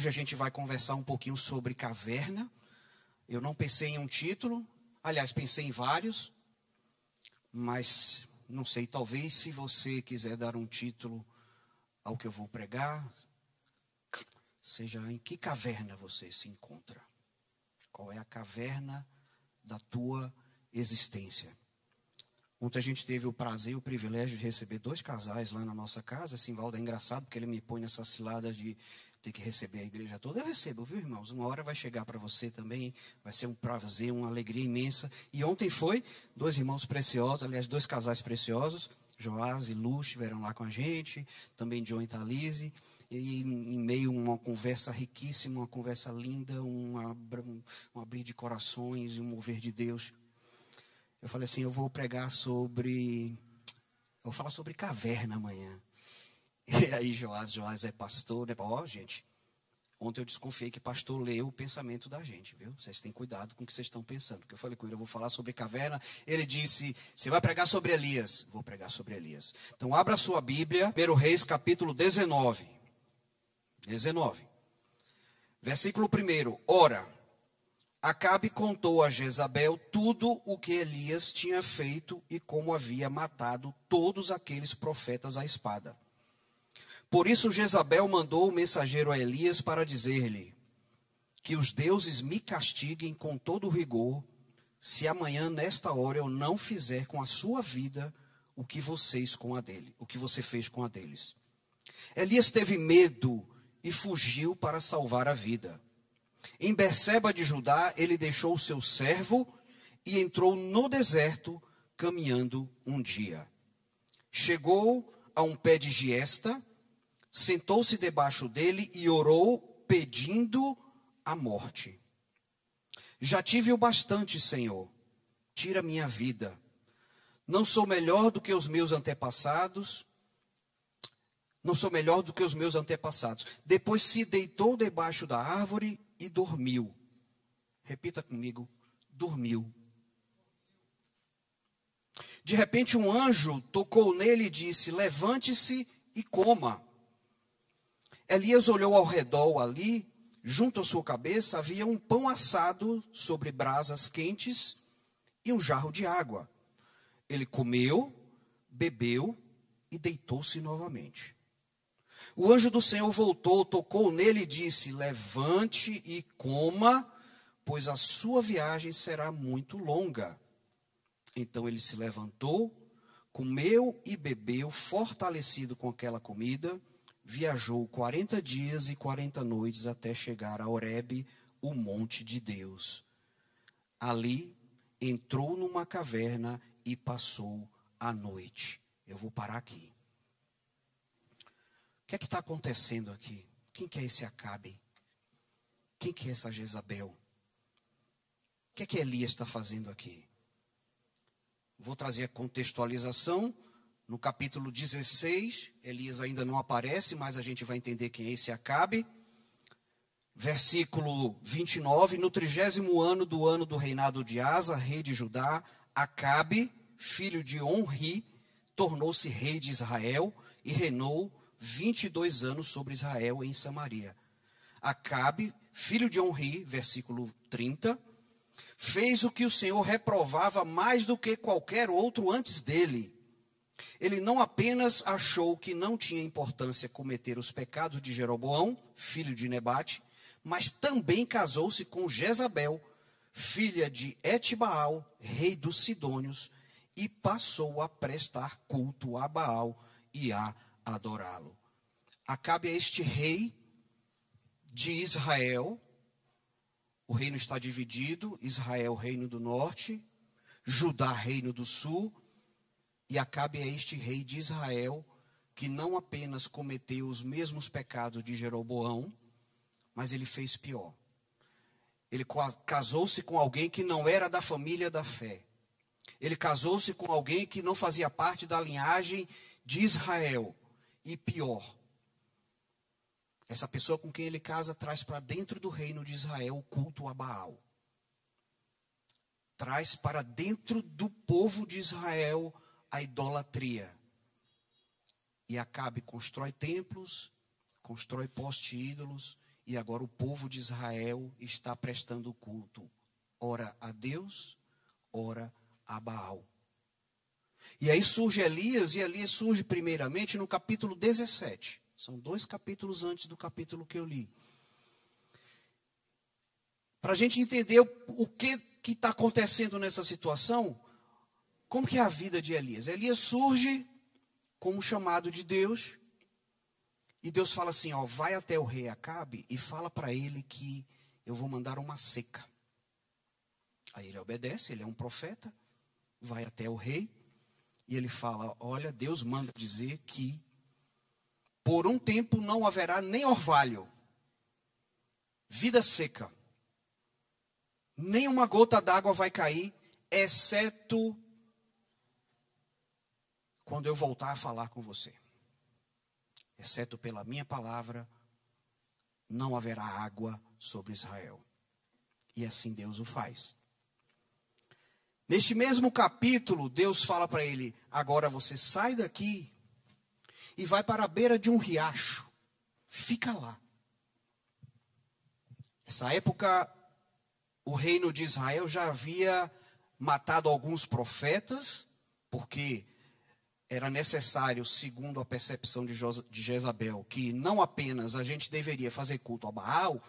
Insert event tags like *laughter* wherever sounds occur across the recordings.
hoje a gente vai conversar um pouquinho sobre caverna. Eu não pensei em um título, aliás, pensei em vários, mas não sei, talvez se você quiser dar um título ao que eu vou pregar, seja em que caverna você se encontra. Qual é a caverna da tua existência? Ontem a gente teve o prazer o privilégio de receber dois casais lá na nossa casa. Simvaldo é engraçado porque ele me põe nessa cilada de ter que receber a igreja toda. Eu recebo, viu, irmãos? Uma hora vai chegar para você também. Vai ser um prazer, uma alegria imensa. E ontem foi dois irmãos preciosos, aliás, dois casais preciosos. Joás e Lu estiveram lá com a gente. Também John e Thalise. E em meio a uma conversa riquíssima, uma conversa linda, um, um abrir de corações e um mover de Deus eu falei assim, eu vou pregar sobre. Eu vou falar sobre caverna amanhã. *laughs* E aí Joás, Joás é pastor, né? Ó, oh, gente, ontem eu desconfiei que pastor leu o pensamento da gente, viu? Vocês têm cuidado com o que vocês estão pensando. Porque eu falei com ele, eu vou falar sobre caverna. Ele disse, você vai pregar sobre Elias? Vou pregar sobre Elias. Então abra sua Bíblia, 1 Reis, capítulo 19. 19. Versículo 1. Ora, Acabe contou a Jezabel tudo o que Elias tinha feito e como havia matado todos aqueles profetas à espada. Por isso Jezabel mandou o mensageiro a Elias para dizer-lhe: Que os deuses me castiguem com todo rigor, se amanhã nesta hora eu não fizer com a sua vida o que vocês com a dele, o que você fez com a deles. Elias teve medo e fugiu para salvar a vida. Em Berseba de Judá, ele deixou seu servo e entrou no deserto, caminhando um dia. Chegou a um pé de giesta, sentou-se debaixo dele e orou, pedindo a morte. Já tive o bastante, Senhor, tira minha vida. Não sou melhor do que os meus antepassados, não sou melhor do que os meus antepassados. Depois se deitou debaixo da árvore e dormiu. Repita comigo: dormiu. De repente, um anjo tocou nele e disse: Levante-se e coma. Elias olhou ao redor ali, junto à sua cabeça havia um pão assado sobre brasas quentes e um jarro de água. Ele comeu, bebeu e deitou-se novamente. O anjo do Senhor voltou, tocou nele e disse: Levante e coma, pois a sua viagem será muito longa. Então ele se levantou, comeu e bebeu, fortalecido com aquela comida, viajou quarenta dias e quarenta noites até chegar a Horebe, o monte de Deus. Ali entrou numa caverna e passou a noite. Eu vou parar aqui que é que está acontecendo aqui? Quem que é esse Acabe? Quem que é essa Jezabel? O que é que Elias está fazendo aqui? Vou trazer a contextualização. No capítulo 16, Elias ainda não aparece, mas a gente vai entender quem é esse Acabe. Versículo 29, no trigésimo ano do ano do reinado de Asa, rei de Judá, Acabe, filho de Onri, tornou-se rei de Israel e reinou 22 anos sobre Israel em Samaria. Acabe, filho de Onri, versículo 30, fez o que o Senhor reprovava mais do que qualquer outro antes dele. Ele não apenas achou que não tinha importância cometer os pecados de Jeroboão, filho de Nebate, mas também casou-se com Jezabel, filha de Etbaal, rei dos Sidônios, e passou a prestar culto a Baal e a adorá-lo. Acabe a este rei de Israel. O reino está dividido: Israel, reino do norte, Judá, reino do sul. E Acabe a este rei de Israel, que não apenas cometeu os mesmos pecados de Jeroboão, mas ele fez pior. Ele casou-se com alguém que não era da família da fé. Ele casou-se com alguém que não fazia parte da linhagem de Israel. E pior, essa pessoa com quem ele casa traz para dentro do reino de Israel o culto a Baal. Traz para dentro do povo de Israel a idolatria. E Acabe constrói templos, constrói poste ídolos e agora o povo de Israel está prestando culto, ora a Deus, ora a Baal. E aí surge Elias, e Elias surge primeiramente no capítulo 17. São dois capítulos antes do capítulo que eu li. Para a gente entender o que está acontecendo nessa situação, como que é a vida de Elias? Elias surge como um chamado de Deus, e Deus fala assim: ó, vai até o rei Acabe e fala para ele que eu vou mandar uma seca. Aí ele obedece, ele é um profeta, vai até o rei e ele fala: Olha, Deus manda dizer que por um tempo não haverá nem orvalho, vida seca, nem uma gota d'água vai cair, exceto quando eu voltar a falar com você. Exceto pela minha palavra, não haverá água sobre Israel. E assim Deus o faz. Neste mesmo capítulo, Deus fala para ele: agora você sai daqui e vai para a beira de um riacho. Fica lá. Nessa época, o reino de Israel já havia matado alguns profetas, porque era necessário, segundo a percepção de Jezabel, que não apenas a gente deveria fazer culto a Baal,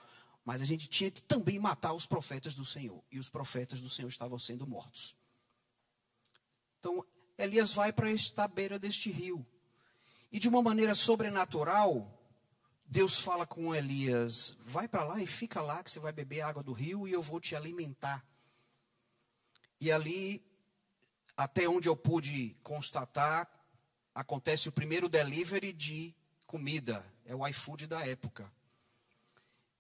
mas a gente tinha que também matar os profetas do Senhor. E os profetas do Senhor estavam sendo mortos. Então, Elias vai para esta beira deste rio. E de uma maneira sobrenatural, Deus fala com Elias: vai para lá e fica lá, que você vai beber água do rio e eu vou te alimentar. E ali, até onde eu pude constatar, acontece o primeiro delivery de comida. É o iFood da época.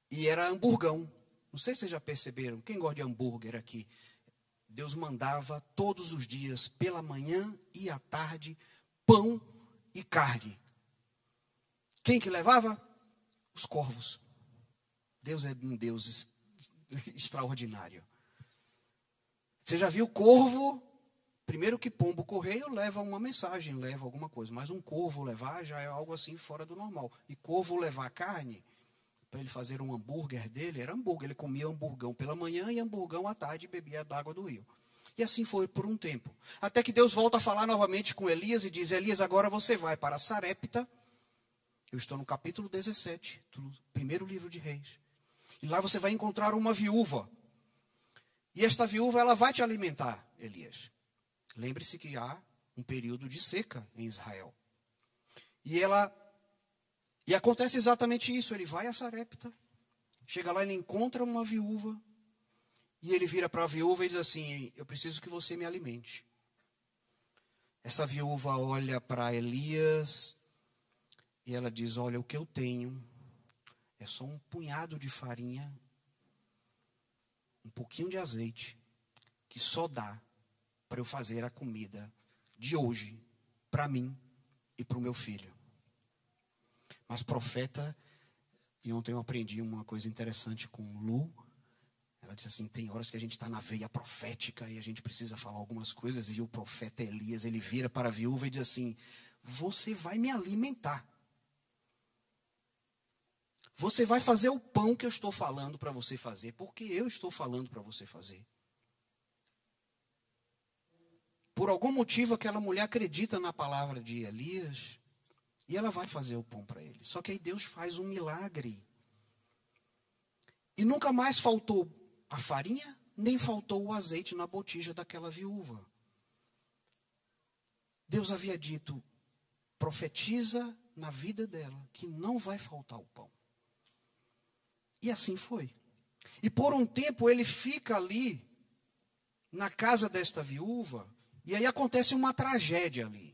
E era hamburgão. Não sei se vocês já perceberam. Quem gosta de hambúrguer aqui? Deus mandava todos os dias, pela manhã e à tarde, pão e carne. Quem que levava? Os corvos. Deus é um Deus *laughs* extraordinário. Você já viu corvo? Primeiro que pombo correio leva uma mensagem, leva alguma coisa, mas um corvo levar já é algo assim fora do normal. E corvo levar carne, para ele fazer um hambúrguer dele, era hambúrguer. Ele comia hamburgão pela manhã e hamburgão à tarde e bebia da água do rio. E assim foi por um tempo. Até que Deus volta a falar novamente com Elias e diz: Elias, agora você vai para Sarepta. Eu estou no capítulo 17 do primeiro livro de Reis. E lá você vai encontrar uma viúva. E esta viúva, ela vai te alimentar, Elias. Lembre-se que há um período de seca em Israel. E ela e acontece exatamente isso. Ele vai a Sarepta, chega lá, ele encontra uma viúva, e ele vira para a viúva e diz assim: Eu preciso que você me alimente. Essa viúva olha para Elias e ela diz: Olha, o que eu tenho é só um punhado de farinha, um pouquinho de azeite, que só dá para eu fazer a comida de hoje para mim e para o meu filho. Mas profeta, e ontem eu aprendi uma coisa interessante com Lu. Ela disse assim: tem horas que a gente está na veia profética e a gente precisa falar algumas coisas. E o profeta Elias, ele vira para a viúva e diz assim: Você vai me alimentar. Você vai fazer o pão que eu estou falando para você fazer, porque eu estou falando para você fazer. Por algum motivo, aquela mulher acredita na palavra de Elias e ela vai fazer o pão para ele. Só que aí Deus faz um milagre. E nunca mais faltou a farinha, nem faltou o azeite na botija daquela viúva. Deus havia dito: profetiza na vida dela que não vai faltar o pão. E assim foi. E por um tempo ele fica ali, na casa desta viúva, e aí acontece uma tragédia ali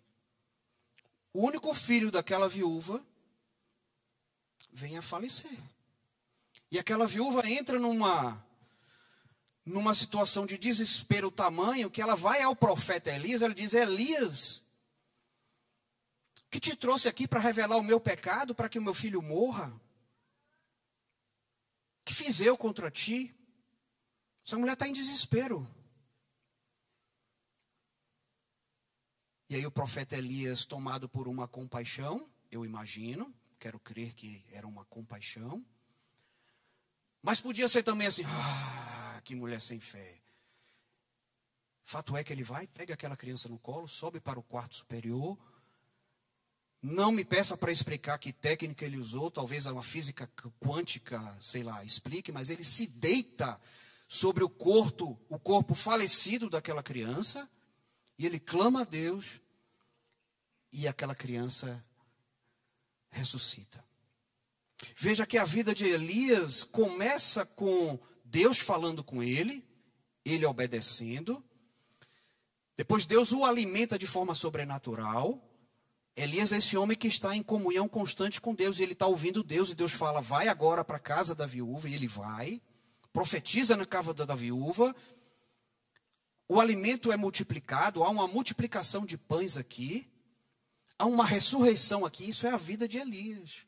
o único filho daquela viúva vem a falecer. E aquela viúva entra numa numa situação de desespero tamanho que ela vai ao profeta Elias, ela diz: "Elias, que te trouxe aqui para revelar o meu pecado, para que o meu filho morra? Que fiz eu contra ti?" Essa mulher está em desespero. E aí o profeta Elias, tomado por uma compaixão, eu imagino, quero crer que era uma compaixão, Mas podia ser também assim, ah, que mulher sem fé. Fato é que ele vai, pega aquela criança no colo, sobe para o quarto superior. Não me peça para explicar que técnica ele usou, talvez uma física quântica, sei lá, explique, mas ele se deita sobre o corpo, o corpo falecido daquela criança, e ele clama a Deus, e aquela criança ressuscita. Veja que a vida de Elias começa com Deus falando com ele, ele obedecendo. Depois Deus o alimenta de forma sobrenatural. Elias é esse homem que está em comunhão constante com Deus, e ele está ouvindo Deus, e Deus fala: vai agora para a casa da viúva, e ele vai, profetiza na casa da viúva. O alimento é multiplicado, há uma multiplicação de pães aqui, há uma ressurreição aqui, isso é a vida de Elias.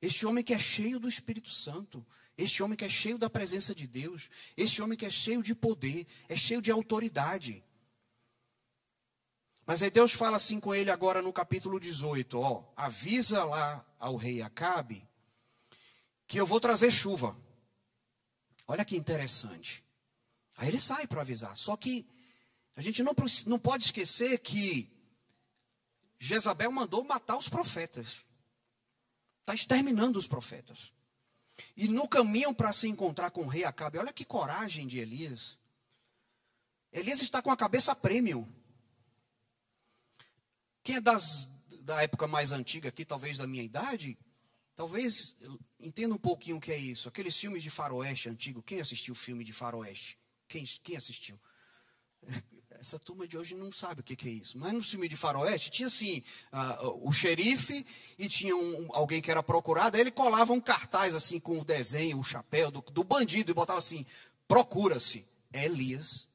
Este homem que é cheio do Espírito Santo, este homem que é cheio da presença de Deus, este homem que é cheio de poder, é cheio de autoridade. Mas aí Deus fala assim com ele agora no capítulo 18, ó, avisa lá ao rei Acabe que eu vou trazer chuva. Olha que interessante. Aí ele sai para avisar. Só que a gente não, não pode esquecer que Jezabel mandou matar os profetas. Está exterminando os profetas. E no caminho para se encontrar com o rei Acabe, olha que coragem de Elias. Elias está com a cabeça premium. Quem é das, da época mais antiga aqui, talvez da minha idade, talvez entenda um pouquinho o que é isso. Aqueles filmes de faroeste antigo. Quem assistiu filme de faroeste? Quem, quem assistiu? *laughs* Essa turma de hoje não sabe o que, que é isso. Mas no filme de faroeste tinha assim, uh, o xerife e tinha um, alguém que era procurado. Aí ele colava um cartaz assim com o desenho, o chapéu do, do bandido e botava assim, procura-se Elias.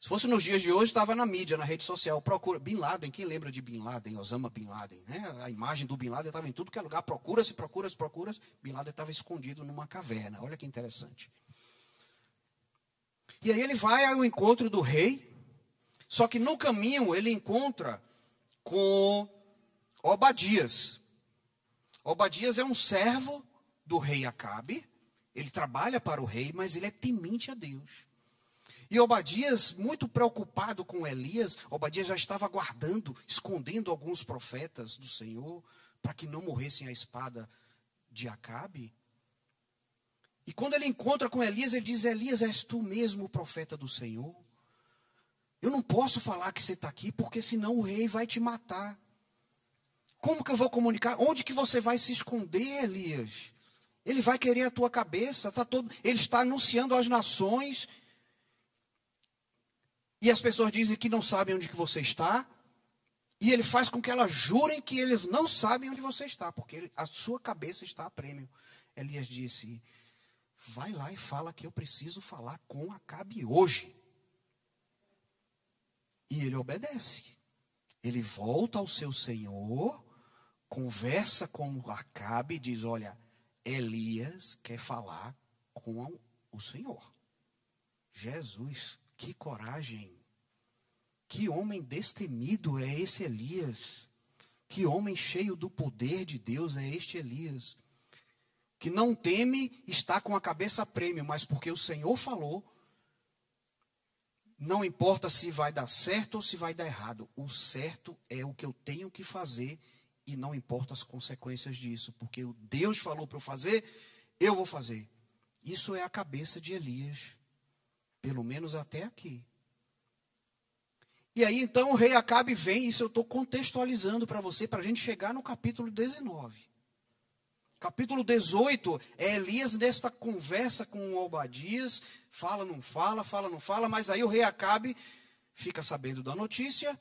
Se fosse nos dias de hoje, estava na mídia, na rede social. Procura Bin Laden, quem lembra de Bin Laden, Osama Bin Laden, né? A imagem do Bin Laden estava em tudo que é lugar. Procura-se, procura-se, procura-se. Bin Laden estava escondido numa caverna. Olha que interessante. E aí ele vai ao encontro do rei, só que no caminho ele encontra com Obadias. Obadias é um servo do rei Acabe, ele trabalha para o rei, mas ele é temente a Deus. E Obadias, muito preocupado com Elias, Obadias já estava guardando, escondendo alguns profetas do Senhor, para que não morressem à espada de Acabe. E quando ele encontra com Elias, ele diz: Elias, és tu mesmo o profeta do Senhor? Eu não posso falar que você está aqui, porque senão o rei vai te matar. Como que eu vou comunicar? Onde que você vai se esconder, Elias? Ele vai querer a tua cabeça, tá todo, ele está anunciando às nações. E as pessoas dizem que não sabem onde que você está. E ele faz com que elas jurem que eles não sabem onde você está, porque a sua cabeça está a prêmio. Elias disse: vai lá e fala que eu preciso falar com Acabe hoje. E ele obedece. Ele volta ao seu senhor, conversa com Acabe e diz: Olha, Elias quer falar com o Senhor. Jesus, que coragem. Que homem destemido é esse Elias. Que homem cheio do poder de Deus é este Elias que não teme está com a cabeça prêmio, mas porque o Senhor falou, não importa se vai dar certo ou se vai dar errado, o certo é o que eu tenho que fazer e não importa as consequências disso, porque o Deus falou para eu fazer, eu vou fazer. Isso é a cabeça de Elias, pelo menos até aqui. E aí então o rei Acabe vem, isso eu estou contextualizando para você, para a gente chegar no capítulo 19. Capítulo 18 é Elias nesta conversa com Obadias, fala, não fala, fala, não fala, mas aí o rei Acabe fica sabendo da notícia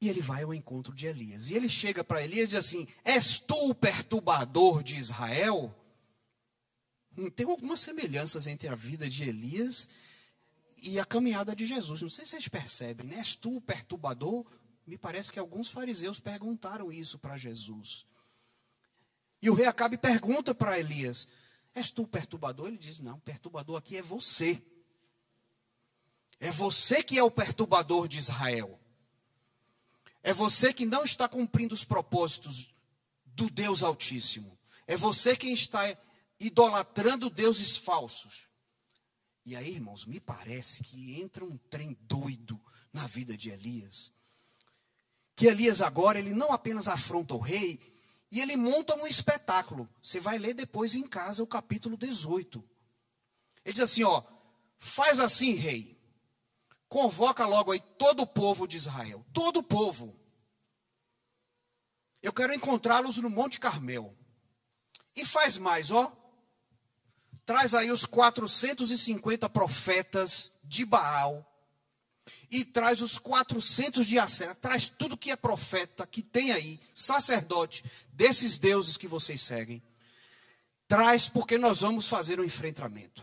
e ele vai ao encontro de Elias. E ele chega para Elias e diz assim: És tu o perturbador de Israel? Hum, tem algumas semelhanças entre a vida de Elias e a caminhada de Jesus. Não sei se vocês percebem, né? És tu o perturbador? Me parece que alguns fariseus perguntaram isso para Jesus. E o rei Acabe pergunta para Elias: És tu perturbador? Ele diz: Não, perturbador aqui é você. É você que é o perturbador de Israel. É você que não está cumprindo os propósitos do Deus Altíssimo. É você quem está idolatrando deuses falsos. E aí, irmãos, me parece que entra um trem doido na vida de Elias. Que Elias agora, ele não apenas afronta o rei, e ele monta um espetáculo. Você vai ler depois em casa o capítulo 18. Ele diz assim, ó, faz assim, rei. Convoca logo aí todo o povo de Israel, todo o povo. Eu quero encontrá-los no Monte Carmel. E faz mais, ó. Traz aí os 450 profetas de Baal. E traz os 400 de Acera. Traz tudo que é profeta, que tem aí, sacerdote, desses deuses que vocês seguem. Traz porque nós vamos fazer um enfrentamento.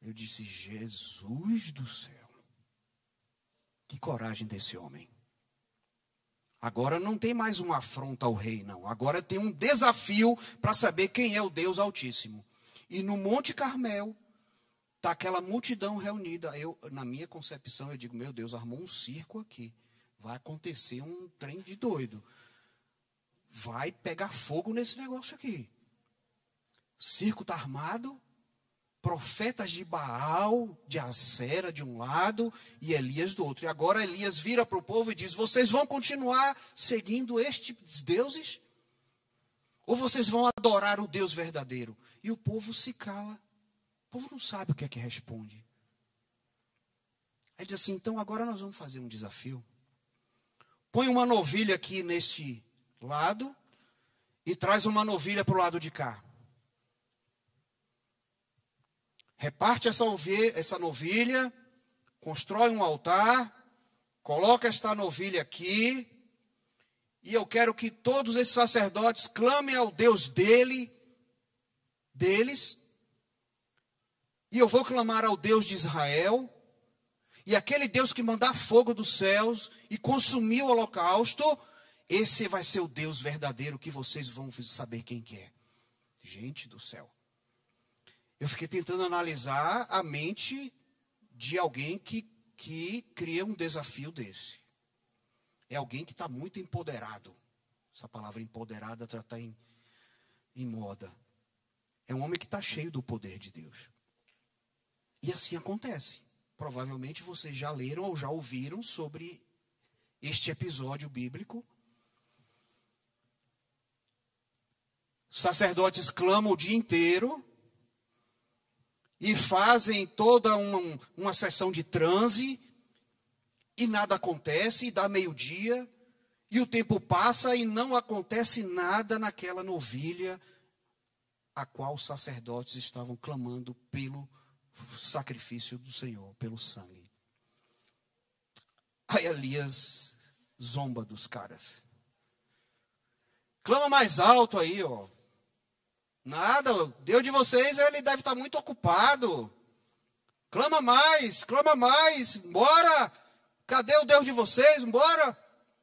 Eu disse, Jesus do céu. Que coragem desse homem. Agora não tem mais uma afronta ao rei, não. Agora tem um desafio para saber quem é o Deus Altíssimo. E no Monte Carmel, está aquela multidão reunida. Eu, na minha concepção, eu digo, meu Deus, armou um circo aqui. Vai acontecer um trem de doido. Vai pegar fogo nesse negócio aqui. Circo está armado, profetas de Baal, de Acera de um lado e Elias do outro. E agora Elias vira para o povo e diz: Vocês vão continuar seguindo estes deuses? Ou vocês vão adorar o Deus verdadeiro? E o povo se cala. O povo não sabe o que é que responde. Aí diz assim: Então agora nós vamos fazer um desafio. Põe uma novilha aqui neste lado e traz uma novilha para o lado de cá. reparte essa essa novilha, constrói um altar, coloca esta novilha aqui, e eu quero que todos esses sacerdotes clamem ao Deus dele, deles, e eu vou clamar ao Deus de Israel, e aquele Deus que mandar fogo dos céus e consumir o holocausto, esse vai ser o Deus verdadeiro que vocês vão saber quem que é. Gente do céu. Eu fiquei tentando analisar a mente de alguém que, que cria um desafio desse. É alguém que está muito empoderado. Essa palavra empoderada está em, em moda. É um homem que está cheio do poder de Deus. E assim acontece. Provavelmente vocês já leram ou já ouviram sobre este episódio bíblico. Sacerdotes clamam o dia inteiro e fazem toda uma, uma sessão de transe, e nada acontece, e dá meio-dia, e o tempo passa e não acontece nada naquela novilha a qual os sacerdotes estavam clamando pelo sacrifício do Senhor, pelo sangue. Aí Elias zomba dos caras. Clama mais alto aí, ó. Nada, o Deus de vocês, ele deve estar muito ocupado. Clama mais, clama mais, bora. Cadê o Deus de vocês? Bora.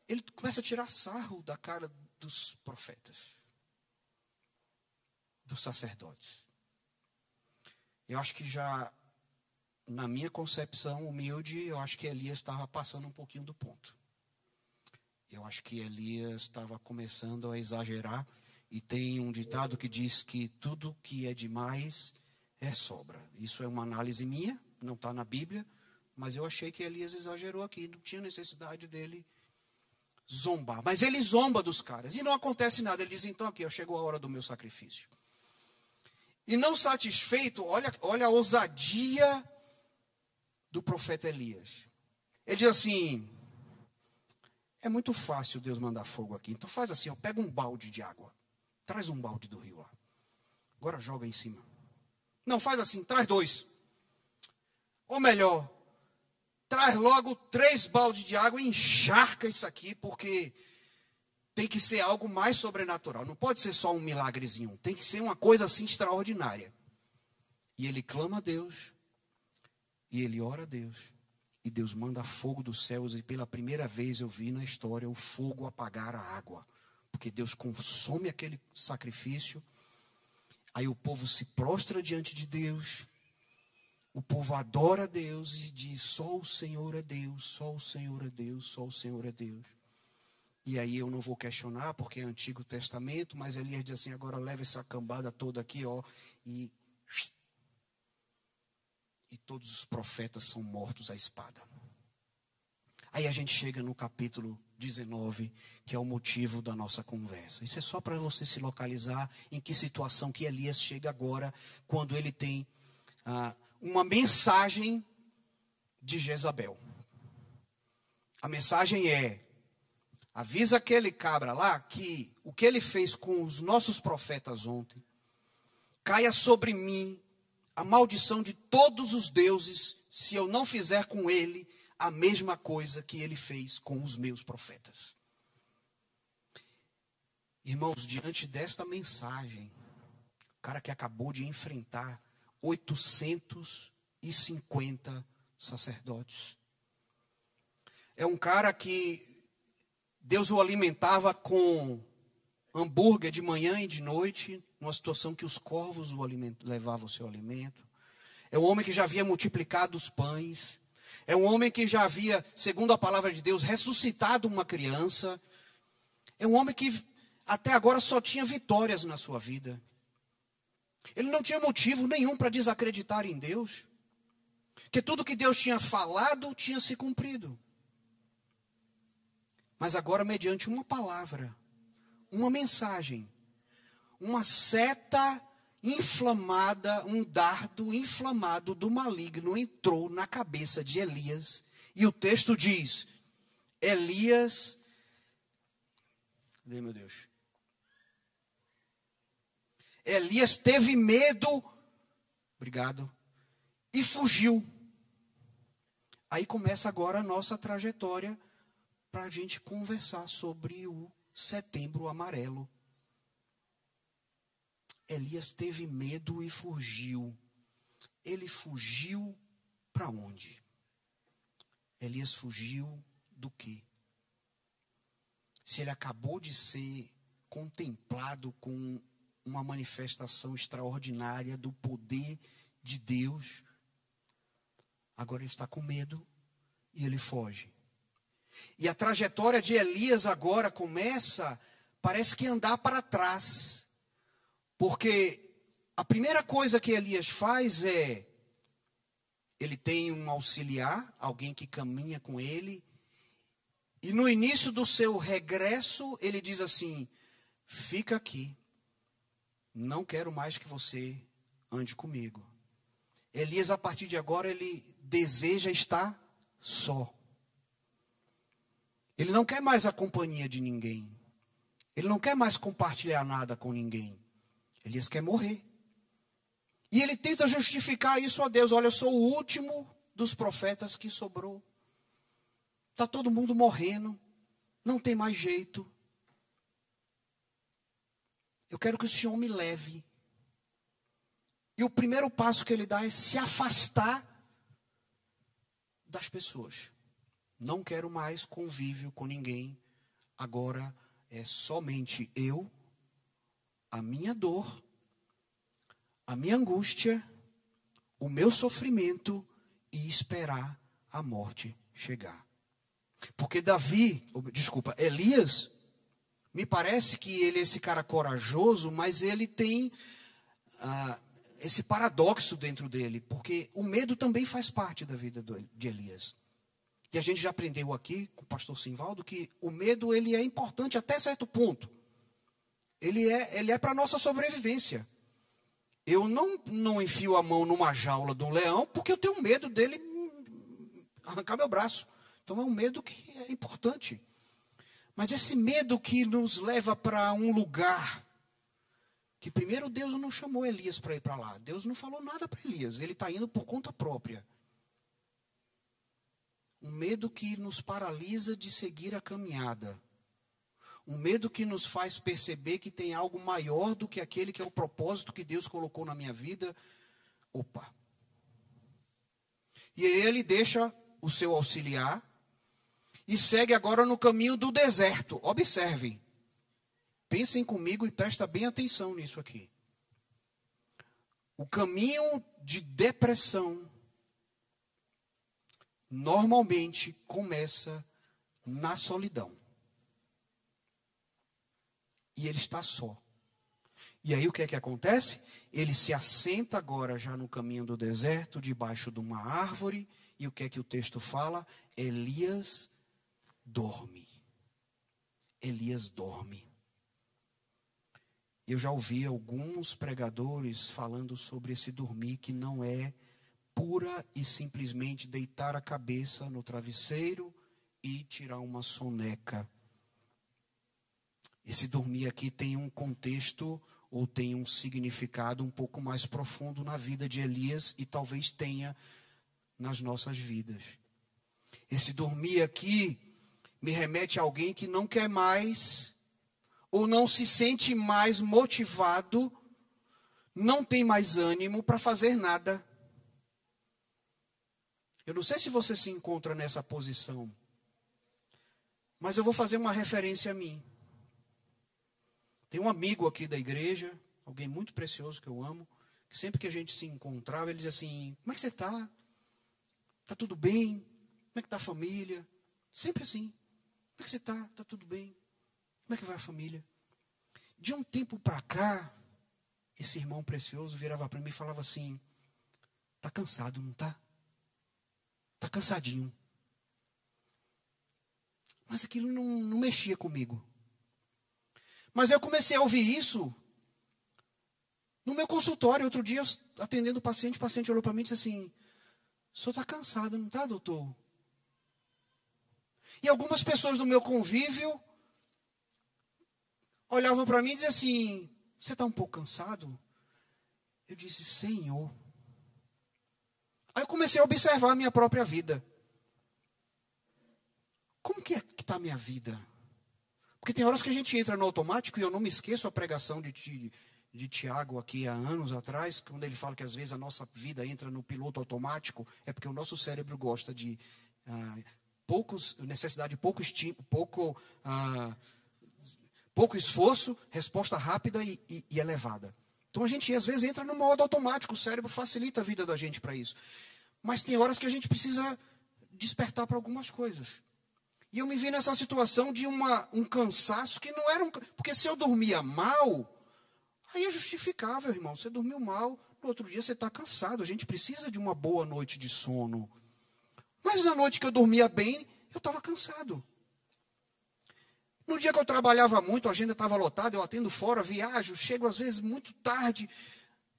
Ele começa a tirar sarro da cara dos profetas, dos sacerdotes. Eu acho que já, na minha concepção humilde, eu acho que Elias estava passando um pouquinho do ponto. Eu acho que Elias estava começando a exagerar e tem um ditado que diz que tudo que é demais é sobra. Isso é uma análise minha, não está na Bíblia, mas eu achei que Elias exagerou aqui, não tinha necessidade dele zombar. Mas ele zomba dos caras e não acontece nada. Ele diz: então aqui, chegou a hora do meu sacrifício. E não satisfeito, olha, olha a ousadia do profeta Elias. Ele diz assim: é muito fácil Deus mandar fogo aqui. Então faz assim, ó, pega um balde de água. Traz um balde do rio lá. Agora joga em cima. Não, faz assim, traz dois. Ou melhor, traz logo três baldes de água e encharca isso aqui, porque tem que ser algo mais sobrenatural. Não pode ser só um milagrezinho. Tem que ser uma coisa assim extraordinária. E ele clama a Deus. E ele ora a Deus. E Deus manda fogo dos céus. E pela primeira vez eu vi na história o fogo apagar a água porque Deus consome aquele sacrifício. Aí o povo se prostra diante de Deus. O povo adora Deus e diz: só o Senhor é Deus, só o Senhor é Deus, só o Senhor é Deus. E aí eu não vou questionar, porque é Antigo Testamento, mas Elias diz assim: agora leva essa cambada toda aqui, ó, e. E todos os profetas são mortos à espada. Aí a gente chega no capítulo 19, que é o motivo da nossa conversa. Isso é só para você se localizar em que situação que Elias chega agora, quando ele tem ah, uma mensagem de Jezabel. A mensagem é: avisa aquele cabra lá que o que ele fez com os nossos profetas ontem caia sobre mim a maldição de todos os deuses se eu não fizer com ele a mesma coisa que ele fez com os meus profetas. Irmãos, diante desta mensagem, o cara que acabou de enfrentar 850 sacerdotes. É um cara que Deus o alimentava com hambúrguer de manhã e de noite, numa situação que os corvos o levavam o seu alimento. É um homem que já havia multiplicado os pães. É um homem que já havia, segundo a palavra de Deus, ressuscitado uma criança. É um homem que até agora só tinha vitórias na sua vida. Ele não tinha motivo nenhum para desacreditar em Deus. Que tudo que Deus tinha falado tinha se cumprido. Mas agora, mediante uma palavra, uma mensagem, uma seta inflamada, um dardo inflamado do maligno entrou na cabeça de Elias. E o texto diz: Elias. Cadê meu Deus? Elias teve medo, obrigado, e fugiu. Aí começa agora a nossa trajetória para a gente conversar sobre o setembro amarelo. Elias teve medo e fugiu. Ele fugiu para onde? Elias fugiu do quê? Se ele acabou de ser contemplado com uma manifestação extraordinária do poder de Deus, agora ele está com medo e ele foge. E a trajetória de Elias agora começa, parece que andar para trás. Porque a primeira coisa que Elias faz é ele tem um auxiliar, alguém que caminha com ele, e no início do seu regresso, ele diz assim: Fica aqui, não quero mais que você ande comigo. Elias, a partir de agora, ele deseja estar só. Ele não quer mais a companhia de ninguém. Ele não quer mais compartilhar nada com ninguém. Elias quer morrer. E ele tenta justificar isso a Deus. Olha, eu sou o último dos profetas que sobrou. Está todo mundo morrendo. Não tem mais jeito. Eu quero que o Senhor me leve. E o primeiro passo que ele dá é se afastar das pessoas. Não quero mais convívio com ninguém. Agora é somente eu a minha dor, a minha angústia, o meu sofrimento e esperar a morte chegar. Porque Davi, desculpa, Elias, me parece que ele é esse cara corajoso, mas ele tem ah, esse paradoxo dentro dele, porque o medo também faz parte da vida de Elias. E a gente já aprendeu aqui com o pastor Simvaldo que o medo ele é importante até certo ponto ele é, ele é para nossa sobrevivência. Eu não, não enfio a mão numa jaula de um leão porque eu tenho medo dele arrancar meu braço. Então é um medo que é importante. Mas esse medo que nos leva para um lugar que primeiro Deus não chamou Elias para ir para lá. Deus não falou nada para Elias. Ele está indo por conta própria. Um medo que nos paralisa de seguir a caminhada. Um medo que nos faz perceber que tem algo maior do que aquele que é o propósito que Deus colocou na minha vida. Opa. E ele deixa o seu auxiliar e segue agora no caminho do deserto. Observem. Pensem comigo e prestem bem atenção nisso aqui. O caminho de depressão normalmente começa na solidão. E ele está só. E aí o que é que acontece? Ele se assenta agora já no caminho do deserto, debaixo de uma árvore, e o que é que o texto fala? Elias dorme. Elias dorme. Eu já ouvi alguns pregadores falando sobre esse dormir que não é pura e simplesmente deitar a cabeça no travesseiro e tirar uma soneca. Esse dormir aqui tem um contexto ou tem um significado um pouco mais profundo na vida de Elias e talvez tenha nas nossas vidas. Esse dormir aqui me remete a alguém que não quer mais ou não se sente mais motivado, não tem mais ânimo para fazer nada. Eu não sei se você se encontra nessa posição, mas eu vou fazer uma referência a mim. Tem um amigo aqui da igreja, alguém muito precioso que eu amo, que sempre que a gente se encontrava, ele dizia assim: Como é que você está? Está tudo bem? Como é que está a família? Sempre assim. Como é que você está? Está tudo bem? Como é que vai a família? De um tempo para cá, esse irmão precioso virava para mim e falava assim: Está cansado, não está? Está cansadinho. Mas aquilo não, não mexia comigo. Mas eu comecei a ouvir isso no meu consultório. Outro dia, atendendo o paciente, o paciente olhou para mim e disse assim: O senhor está cansado, não está, doutor? E algumas pessoas do meu convívio olhavam para mim e diziam assim: Você está um pouco cansado? Eu disse: Senhor. Aí eu comecei a observar a minha própria vida. Como que é está a minha vida? Porque tem horas que a gente entra no automático, e eu não me esqueço a pregação de, de, Tiago aqui há anos atrás, quando ele fala que às vezes a nossa vida entra no piloto automático, é porque o nosso cérebro gosta de ah, poucos, necessidade de pouco pouco, ah, pouco esforço, resposta rápida e, e, e elevada. Então a gente às vezes entra no modo automático, o cérebro facilita a vida da gente para isso. Mas tem horas que a gente precisa despertar para algumas coisas. E eu me vi nessa situação de uma, um cansaço que não era um. Porque se eu dormia mal, aí é justificável, irmão. Você dormiu mal, no outro dia você está cansado. A gente precisa de uma boa noite de sono. Mas na noite que eu dormia bem, eu estava cansado. No dia que eu trabalhava muito, a agenda estava lotada, eu atendo fora, viajo, chego às vezes muito tarde.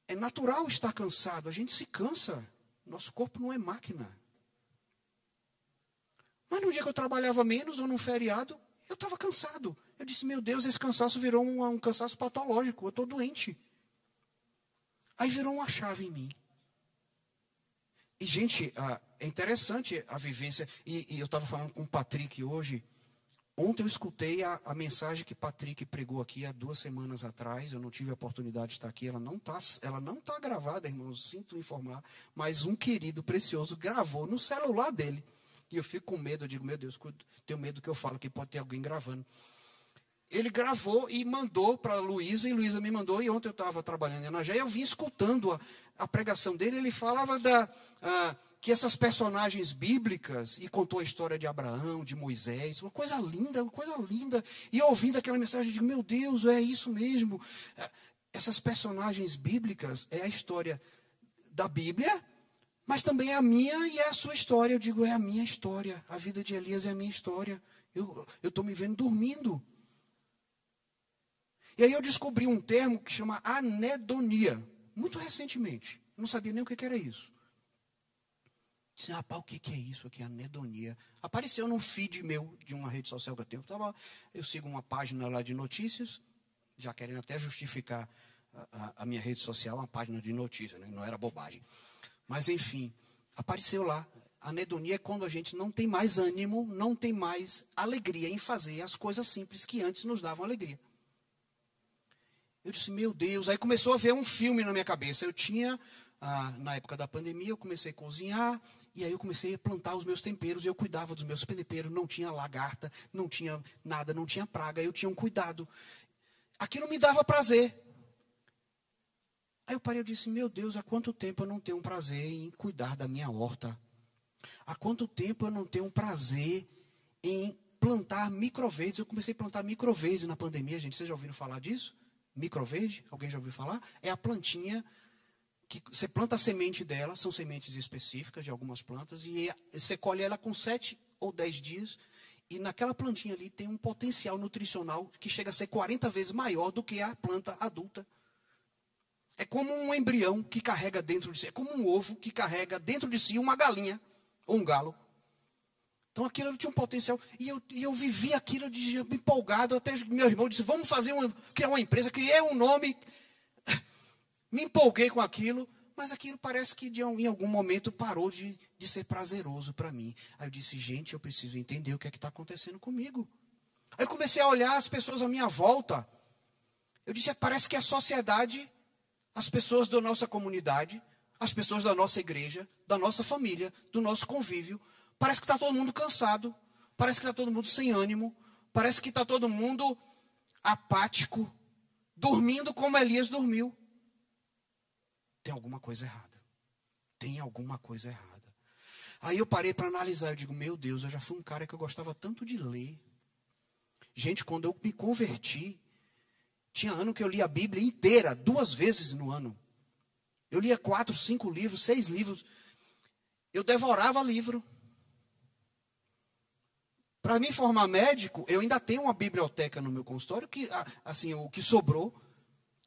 É natural estar cansado, a gente se cansa. Nosso corpo não é máquina. Mas no dia que eu trabalhava menos ou num feriado, eu estava cansado. Eu disse, meu Deus, esse cansaço virou um, um cansaço patológico, eu estou doente. Aí virou uma chave em mim. E, gente, ah, é interessante a vivência. E, e eu estava falando com o Patrick hoje. Ontem eu escutei a, a, mensagem que Patrick pregou aqui há duas semanas atrás. Eu não tive a oportunidade de estar aqui. Ela não está ela não tá gravada, irmãos. Sinto informar. Mas um querido precioso gravou no celular dele. E eu fico com medo. Eu digo, meu Deus, tenho medo que eu falo que pode ter alguém gravando. Ele gravou e mandou para Luísa. E Luísa me mandou. E ontem eu estava trabalhando em Anajé. E eu vim escutando a, a pregação dele. Ele falava da. Ah, que essas personagens bíblicas, e contou a história de Abraão, de Moisés, uma coisa linda, uma coisa linda. E ouvindo aquela mensagem, eu digo, meu Deus, é isso mesmo. É, essas personagens bíblicas é a história da Bíblia, mas também é a minha e é a sua história. Eu digo, é a minha história. A vida de Elias é a minha história. Eu estou me vendo dormindo. E aí eu descobri um termo que chama anedonia, muito recentemente. Não sabia nem o que era isso. Disse, rapaz, o que, que é isso aqui? Anedonia. Apareceu num feed meu de uma rede social que eu tenho. Eu, tava, eu sigo uma página lá de notícias, já querendo até justificar a, a, a minha rede social, uma página de notícias, né? não era bobagem. Mas, enfim, apareceu lá. Anedonia é quando a gente não tem mais ânimo, não tem mais alegria em fazer as coisas simples que antes nos davam alegria. Eu disse, meu Deus. Aí começou a ver um filme na minha cabeça. Eu tinha, ah, na época da pandemia, eu comecei a cozinhar e aí eu comecei a plantar os meus temperos, e eu cuidava dos meus temperos, não tinha lagarta, não tinha nada, não tinha praga, eu tinha um cuidado. Aquilo me dava prazer. Aí eu parei e disse, meu Deus, há quanto tempo eu não tenho um prazer em cuidar da minha horta? Há quanto tempo eu não tenho um prazer em plantar microverdes. Eu comecei a plantar microverdes na pandemia, gente. Vocês já ouviram falar disso? Microverde? Alguém já ouviu falar? É a plantinha que você planta a semente dela, são sementes específicas de algumas plantas, e você colhe ela com sete ou dez dias. E naquela plantinha ali tem um potencial nutricional que chega a ser 40 vezes maior do que a planta adulta. É como um embrião que carrega dentro de si, é como um ovo que carrega dentro de si uma galinha ou um galo. Então aquilo tinha um potencial. E eu, e eu vivi aquilo de empolgado. Até meu irmão disse: Vamos fazer uma, criar uma empresa. Criei um nome. *laughs* Me empolguei com aquilo. Mas aquilo parece que de, em algum momento parou de, de ser prazeroso para mim. Aí eu disse: Gente, eu preciso entender o que é que está acontecendo comigo. Aí eu comecei a olhar as pessoas à minha volta. Eu disse: Parece que a sociedade, as pessoas da nossa comunidade, as pessoas da nossa igreja, da nossa família, do nosso convívio, Parece que está todo mundo cansado. Parece que está todo mundo sem ânimo. Parece que está todo mundo apático. Dormindo como Elias dormiu. Tem alguma coisa errada. Tem alguma coisa errada. Aí eu parei para analisar. Eu digo, meu Deus, eu já fui um cara que eu gostava tanto de ler. Gente, quando eu me converti, tinha ano que eu lia a Bíblia inteira, duas vezes no ano. Eu lia quatro, cinco livros, seis livros. Eu devorava livro. Para me formar médico, eu ainda tenho uma biblioteca no meu consultório, que, assim, o que sobrou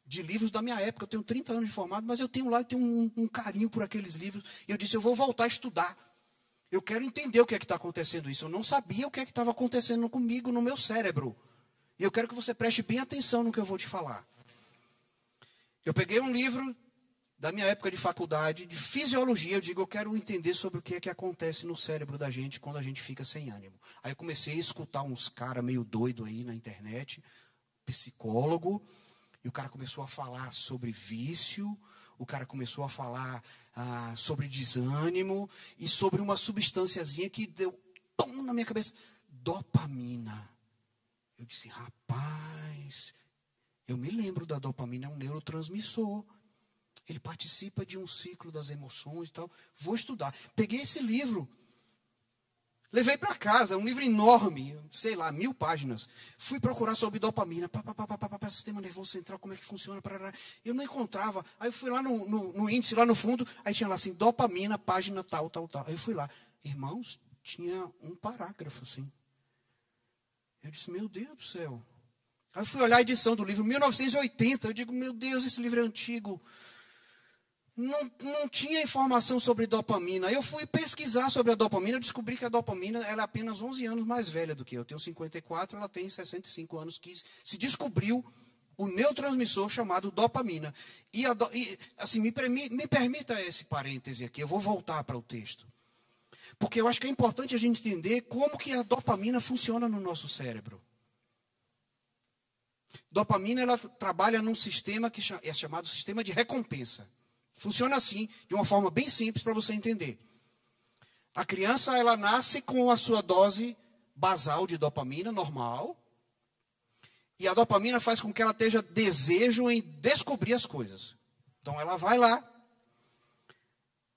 de livros da minha época. Eu tenho 30 anos de formado, mas eu tenho lá, eu tenho um, um carinho por aqueles livros. E eu disse, eu vou voltar a estudar. Eu quero entender o que é que está acontecendo isso. Eu não sabia o que é que estava acontecendo comigo no meu cérebro. E eu quero que você preste bem atenção no que eu vou te falar. Eu peguei um livro da minha época de faculdade, de fisiologia, eu digo, eu quero entender sobre o que é que acontece no cérebro da gente quando a gente fica sem ânimo. Aí eu comecei a escutar uns caras meio doido aí na internet, psicólogo, e o cara começou a falar sobre vício, o cara começou a falar ah, sobre desânimo e sobre uma substânciazinha que deu tom na minha cabeça, dopamina. Eu disse, rapaz, eu me lembro da dopamina, é um neurotransmissor. Ele participa de um ciclo das emoções e tal. Vou estudar. Peguei esse livro Levei para casa, um livro enorme, sei lá, mil páginas. Fui procurar sobre dopamina, pá, pá, pá, pá, pá, pá, sistema nervoso central, como é que funciona. Parará. Eu não encontrava. Aí eu fui lá no, no, no, índice, lá no fundo, aí tinha lá assim, dopamina, página tal, tal, tal. Aí eu fui lá. Irmãos, tinha um parágrafo assim. Eu disse, meu Deus do céu. Aí eu fui olhar a edição do livro, 1980. Eu digo, meu Deus, esse livro é antigo não, não tinha informação sobre dopamina. Eu fui pesquisar sobre a dopamina, descobri que a dopamina era é apenas 11 anos mais velha do que eu. Eu tenho 54, ela tem 65 anos que se descobriu o neurotransmissor chamado dopamina. E, a, e assim, me, me permita esse parêntese aqui, eu vou voltar para o texto. Porque eu acho que é importante a gente entender como que a dopamina funciona no nosso cérebro. Dopamina ela trabalha num sistema que é chamado sistema de recompensa. Funciona assim, de uma forma bem simples para você entender. A criança ela nasce com a sua dose basal de dopamina normal. E a dopamina faz com que ela tenha desejo em descobrir as coisas. Então ela vai lá,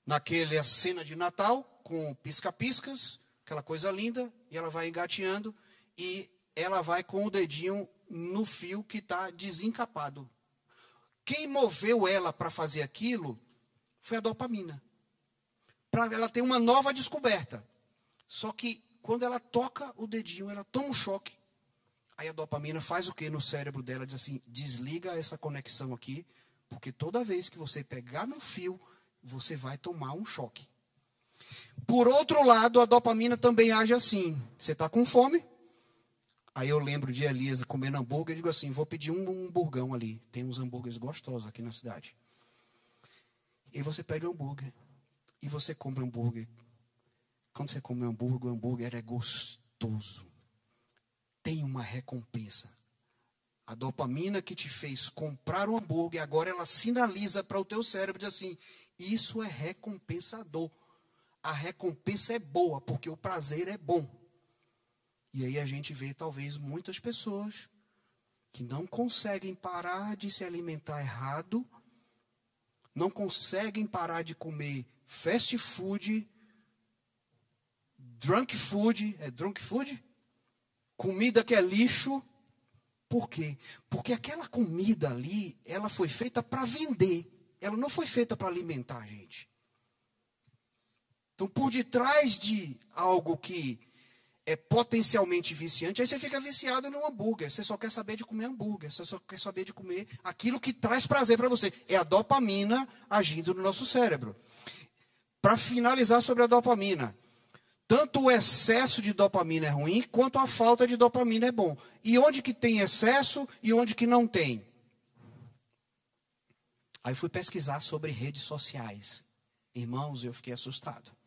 naquela cena de Natal, com pisca-piscas, aquela coisa linda, e ela vai engateando, e ela vai com o dedinho no fio que está desencapado. Quem moveu ela para fazer aquilo foi a dopamina. Para ela ter uma nova descoberta. Só que quando ela toca o dedinho, ela toma um choque. Aí a dopamina faz o que no cérebro dela? Diz assim: desliga essa conexão aqui, porque toda vez que você pegar no fio, você vai tomar um choque. Por outro lado, a dopamina também age assim. Você está com fome, Aí eu lembro de Elias comendo hambúrguer e digo assim: vou pedir um hamburgão ali. Tem uns hambúrgueres gostosos aqui na cidade. E você pede um hambúrguer. E você come um hambúrguer. Quando você come um hambúrguer, o hambúrguer é gostoso. Tem uma recompensa. A dopamina que te fez comprar um hambúrguer, agora ela sinaliza para o teu cérebro diz assim: isso é recompensador. A recompensa é boa, porque o prazer é bom. E aí a gente vê talvez muitas pessoas que não conseguem parar de se alimentar errado, não conseguem parar de comer fast food, drunk food, é drunk food? comida que é lixo. Por quê? Porque aquela comida ali, ela foi feita para vender. Ela não foi feita para alimentar a gente. Então, por detrás de algo que é potencialmente viciante, aí você fica viciado no hambúrguer. Você só quer saber de comer hambúrguer. Você só quer saber de comer aquilo que traz prazer para você. É a dopamina agindo no nosso cérebro. Para finalizar sobre a dopamina. Tanto o excesso de dopamina é ruim, quanto a falta de dopamina é bom. E onde que tem excesso e onde que não tem? Aí fui pesquisar sobre redes sociais. Irmãos, eu fiquei assustado.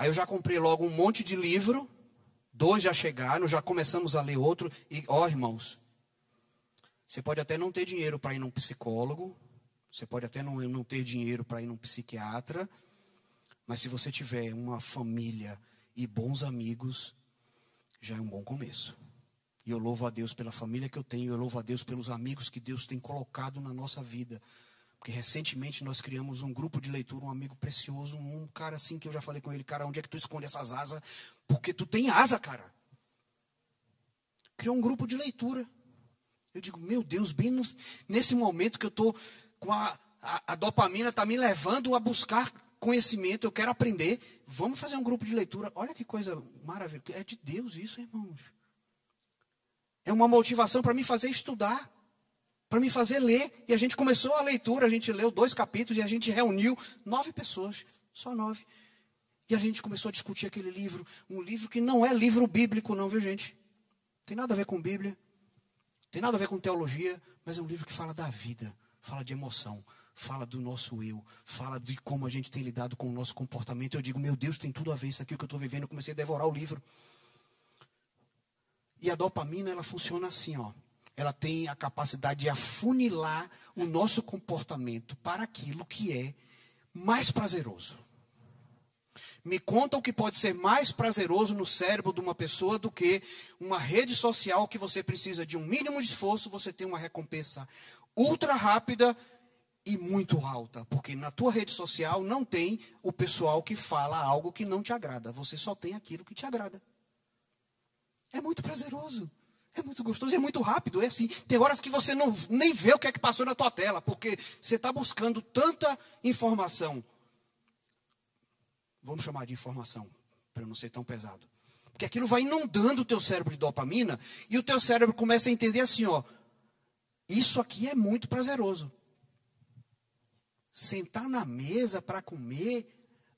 Aí eu já comprei logo um monte de livro, dois já chegaram, já começamos a ler outro. E, ó, irmãos, você pode até não ter dinheiro para ir num psicólogo, você pode até não, não ter dinheiro para ir num psiquiatra, mas se você tiver uma família e bons amigos, já é um bom começo. E eu louvo a Deus pela família que eu tenho, eu louvo a Deus pelos amigos que Deus tem colocado na nossa vida. Porque recentemente nós criamos um grupo de leitura, um amigo precioso, um cara assim que eu já falei com ele, cara, onde é que tu esconde essas asas? Porque tu tem asa, cara. Criou um grupo de leitura. Eu digo, meu Deus, bem no, nesse momento que eu estou com a, a, a dopamina, está me levando a buscar conhecimento, eu quero aprender. Vamos fazer um grupo de leitura. Olha que coisa maravilhosa. É de Deus isso, irmãos. É uma motivação para me fazer estudar para me fazer ler. E a gente começou a leitura, a gente leu dois capítulos e a gente reuniu nove pessoas, só nove. E a gente começou a discutir aquele livro, um livro que não é livro bíblico, não, viu gente? Tem nada a ver com Bíblia, tem nada a ver com teologia, mas é um livro que fala da vida, fala de emoção, fala do nosso eu, fala de como a gente tem lidado com o nosso comportamento. Eu digo, meu Deus, tem tudo a ver isso aqui que eu estou vivendo. Eu comecei a devorar o livro. E a dopamina, ela funciona assim, ó ela tem a capacidade de afunilar o nosso comportamento para aquilo que é mais prazeroso. Me conta o que pode ser mais prazeroso no cérebro de uma pessoa do que uma rede social que você precisa de um mínimo de esforço, você tem uma recompensa ultra rápida e muito alta, porque na tua rede social não tem o pessoal que fala algo que não te agrada, você só tem aquilo que te agrada. É muito prazeroso. É muito gostoso, é muito rápido, é assim. Tem horas que você não nem vê o que é que passou na tua tela, porque você está buscando tanta informação. Vamos chamar de informação, para não ser tão pesado. Porque aquilo vai inundando o teu cérebro de dopamina e o teu cérebro começa a entender assim, ó. Isso aqui é muito prazeroso. Sentar na mesa para comer,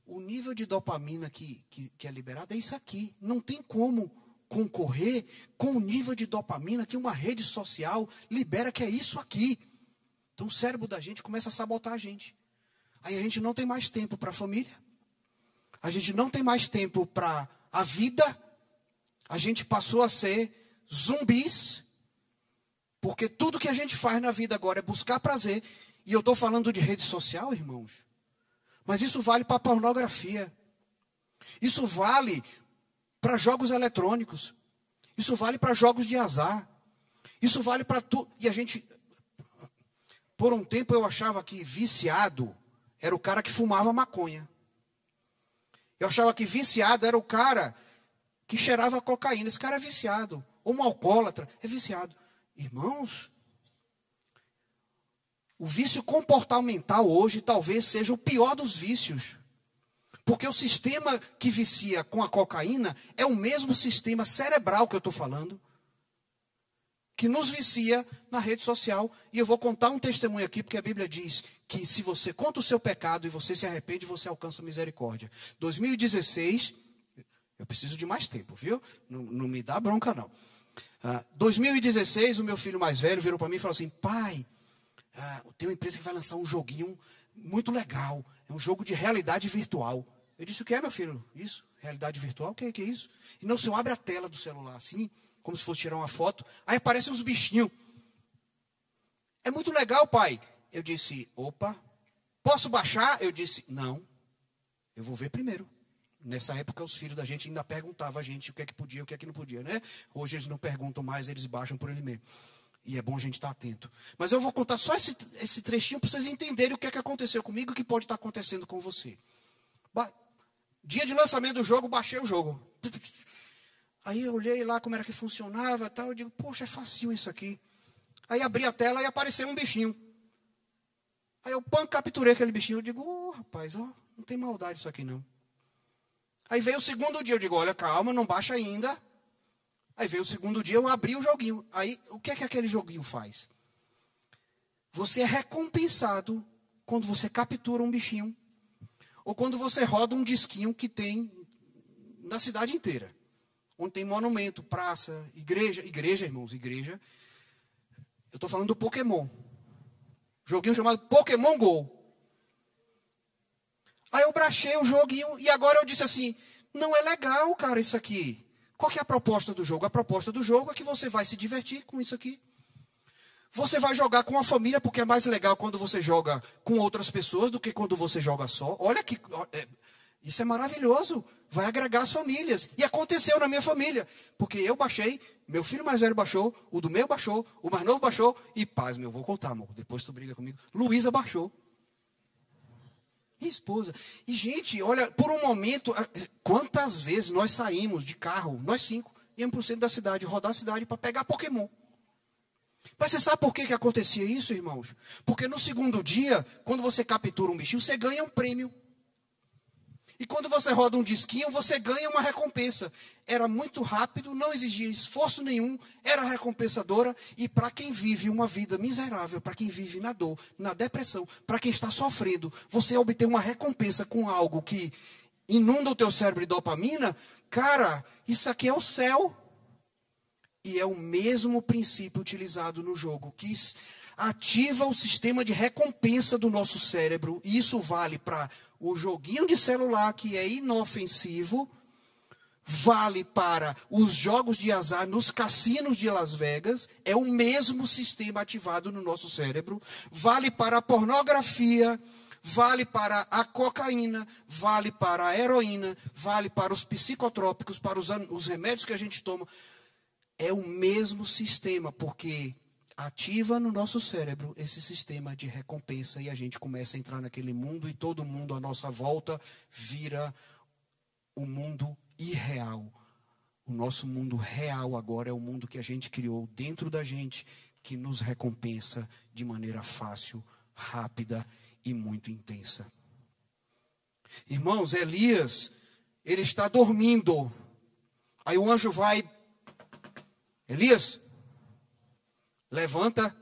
o nível de dopamina que, que, que é liberado é isso aqui. Não tem como concorrer com o nível de dopamina que uma rede social libera, que é isso aqui. Então o cérebro da gente começa a sabotar a gente. Aí a gente não tem mais tempo para a família, a gente não tem mais tempo para a vida, a gente passou a ser zumbis, porque tudo que a gente faz na vida agora é buscar prazer. E eu estou falando de rede social, irmãos. Mas isso vale para pornografia. Isso vale para jogos eletrônicos. Isso vale para jogos de azar. Isso vale para tudo. E a gente, por um tempo eu achava que viciado era o cara que fumava maconha. Eu achava que viciado era o cara que cheirava cocaína. Esse cara é viciado. Ou um alcoólatra é viciado. Irmãos, o vício comportamental hoje talvez seja o pior dos vícios. Porque o sistema que vicia com a cocaína é o mesmo sistema cerebral que eu estou falando, que nos vicia na rede social. E eu vou contar um testemunho aqui, porque a Bíblia diz que se você conta o seu pecado e você se arrepende, você alcança misericórdia. 2016, eu preciso de mais tempo, viu? Não, não me dá bronca, não. Uh, 2016, o meu filho mais velho virou para mim e falou assim: pai, uh, tem uma empresa que vai lançar um joguinho muito legal. É um jogo de realidade virtual. Eu disse, o que é, meu filho? Isso? Realidade virtual? O que é, que é isso? E não, senhor abre a tela do celular assim, como se fosse tirar uma foto, aí aparecem uns bichinhos. É muito legal, pai. Eu disse, opa, posso baixar? Eu disse, não, eu vou ver primeiro. Nessa época, os filhos da gente ainda perguntavam a gente o que é que podia, o que é que não podia, né? Hoje eles não perguntam mais, eles baixam por ele mesmo. E é bom a gente estar atento. Mas eu vou contar só esse, esse trechinho para vocês entenderem o que é que aconteceu comigo e o que pode estar acontecendo com você. Dia de lançamento do jogo, baixei o jogo. *laughs* Aí eu olhei lá como era que funcionava tal. Eu digo, poxa, é facinho isso aqui. Aí abri a tela e apareceu um bichinho. Aí eu pam, capturei aquele bichinho. Eu digo, oh, rapaz, ó, não tem maldade isso aqui não. Aí veio o segundo dia, eu digo, olha, calma, não baixa ainda. Aí veio o segundo dia, eu abri o joguinho. Aí, o que é que aquele joguinho faz? Você é recompensado quando você captura um bichinho. Ou quando você roda um disquinho que tem na cidade inteira. Onde tem monumento, praça, igreja. Igreja, irmãos, igreja. Eu estou falando do Pokémon. Joguinho chamado Pokémon Go. Aí eu brachei o joguinho e agora eu disse assim: não é legal, cara, isso aqui. Qual é a proposta do jogo? A proposta do jogo é que você vai se divertir com isso aqui. Você vai jogar com a família, porque é mais legal quando você joga com outras pessoas do que quando você joga só. Olha que. É, isso é maravilhoso. Vai agregar as famílias. E aconteceu na minha família. Porque eu baixei, meu filho mais velho baixou, o do meu baixou, o mais novo baixou. E paz, meu, vou contar, amor. Depois tu briga comigo. Luísa baixou. Minha esposa. E, gente, olha, por um momento, quantas vezes nós saímos de carro, nós cinco, íamos para o centro da cidade, rodar a cidade para pegar Pokémon. Mas você sabe por que, que acontecia isso, irmãos? Porque no segundo dia, quando você captura um bichinho, você ganha um prêmio. E quando você roda um disquinho, você ganha uma recompensa. Era muito rápido, não exigia esforço nenhum, era recompensadora. E para quem vive uma vida miserável, para quem vive na dor, na depressão, para quem está sofrendo, você obter uma recompensa com algo que inunda o teu cérebro de dopamina, cara, isso aqui é o céu. E é o mesmo princípio utilizado no jogo, que ativa o sistema de recompensa do nosso cérebro. E isso vale para o joguinho de celular que é inofensivo vale para os jogos de azar nos cassinos de Las Vegas, é o mesmo sistema ativado no nosso cérebro, vale para a pornografia, vale para a cocaína, vale para a heroína, vale para os psicotrópicos, para os, os remédios que a gente toma. É o mesmo sistema, porque ativa no nosso cérebro esse sistema de recompensa e a gente começa a entrar naquele mundo e todo mundo à nossa volta vira o um mundo irreal. O nosso mundo real agora é o mundo que a gente criou dentro da gente, que nos recompensa de maneira fácil, rápida e muito intensa. Irmãos, Elias, ele está dormindo. Aí o anjo vai, Elias, Levanta,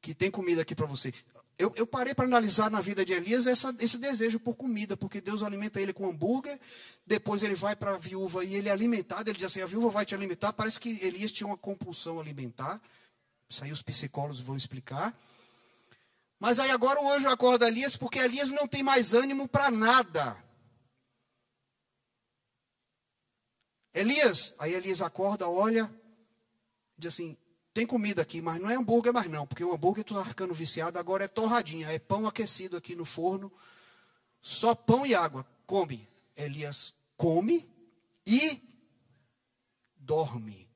que tem comida aqui para você. Eu, eu, parei para analisar na vida de Elias essa, esse desejo por comida, porque Deus alimenta ele com hambúrguer, depois ele vai para a viúva e ele é alimentado. Ele diz assim: a viúva vai te alimentar. Parece que Elias tinha uma compulsão alimentar. Isso aí os psicólogos vão explicar. Mas aí agora o anjo acorda Elias, porque Elias não tem mais ânimo para nada. Elias, aí Elias acorda, olha, diz assim: tem comida aqui, mas não é hambúrguer mais não, porque o hambúrguer tu tá ficando viciado, agora é torradinha, é pão aquecido aqui no forno, só pão e água. Come. Elias come e dorme.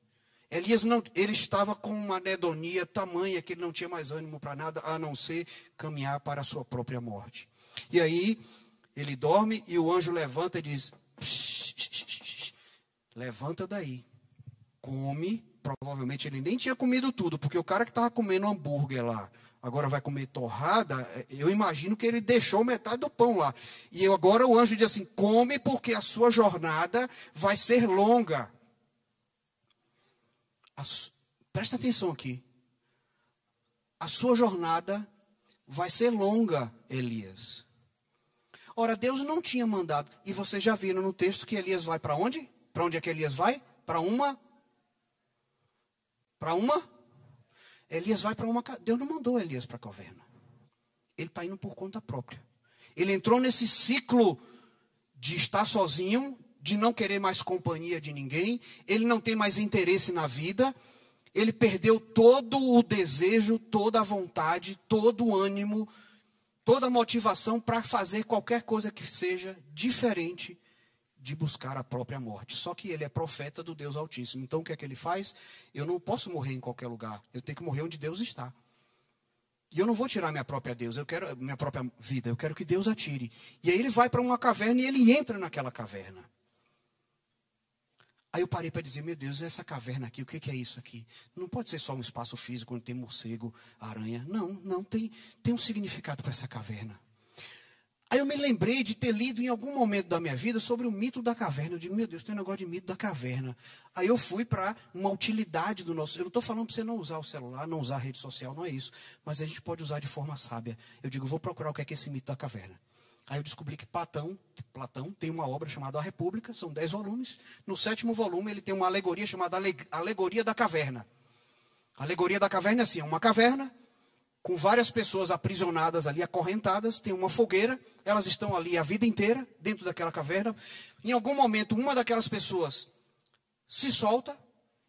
Elias não, ele estava com uma anedonia tamanha que ele não tinha mais ânimo para nada a não ser caminhar para a sua própria morte. E aí ele dorme e o anjo levanta e diz: levanta daí, come provavelmente ele nem tinha comido tudo, porque o cara que estava comendo hambúrguer lá, agora vai comer torrada, eu imagino que ele deixou metade do pão lá. E agora o anjo diz assim: come, porque a sua jornada vai ser longa. presta atenção aqui. A sua jornada vai ser longa, Elias. Ora, Deus não tinha mandado. E vocês já viram no texto que Elias vai para onde? Para onde é que Elias vai? Para uma para uma? Elias vai para uma. Deus não mandou Elias para a caverna. Ele está indo por conta própria. Ele entrou nesse ciclo de estar sozinho, de não querer mais companhia de ninguém. Ele não tem mais interesse na vida. Ele perdeu todo o desejo, toda a vontade, todo o ânimo, toda a motivação para fazer qualquer coisa que seja diferente de buscar a própria morte. Só que ele é profeta do Deus Altíssimo. Então o que é que ele faz? Eu não posso morrer em qualquer lugar. Eu tenho que morrer onde Deus está. E eu não vou tirar minha própria Deus, eu quero minha própria vida, eu quero que Deus atire. E aí ele vai para uma caverna e ele entra naquela caverna. Aí eu parei para dizer, meu Deus, essa caverna aqui, o que, que, é isso aqui? Não pode ser só um espaço físico onde tem morcego, aranha. Não, não, tem, tem um significado para essa caverna. Aí eu me lembrei de ter lido em algum momento da minha vida sobre o mito da caverna. Eu digo, meu Deus, tem um negócio de mito da caverna. Aí eu fui para uma utilidade do nosso. Eu não estou falando para você não usar o celular, não usar a rede social, não é isso. Mas a gente pode usar de forma sábia. Eu digo, vou procurar o que é, que é esse mito da caverna. Aí eu descobri que Platão, Platão tem uma obra chamada A República, são dez volumes. No sétimo volume ele tem uma alegoria chamada Alegoria da Caverna. A alegoria da caverna é assim, é uma caverna com várias pessoas aprisionadas ali, acorrentadas, tem uma fogueira, elas estão ali a vida inteira dentro daquela caverna. Em algum momento, uma daquelas pessoas se solta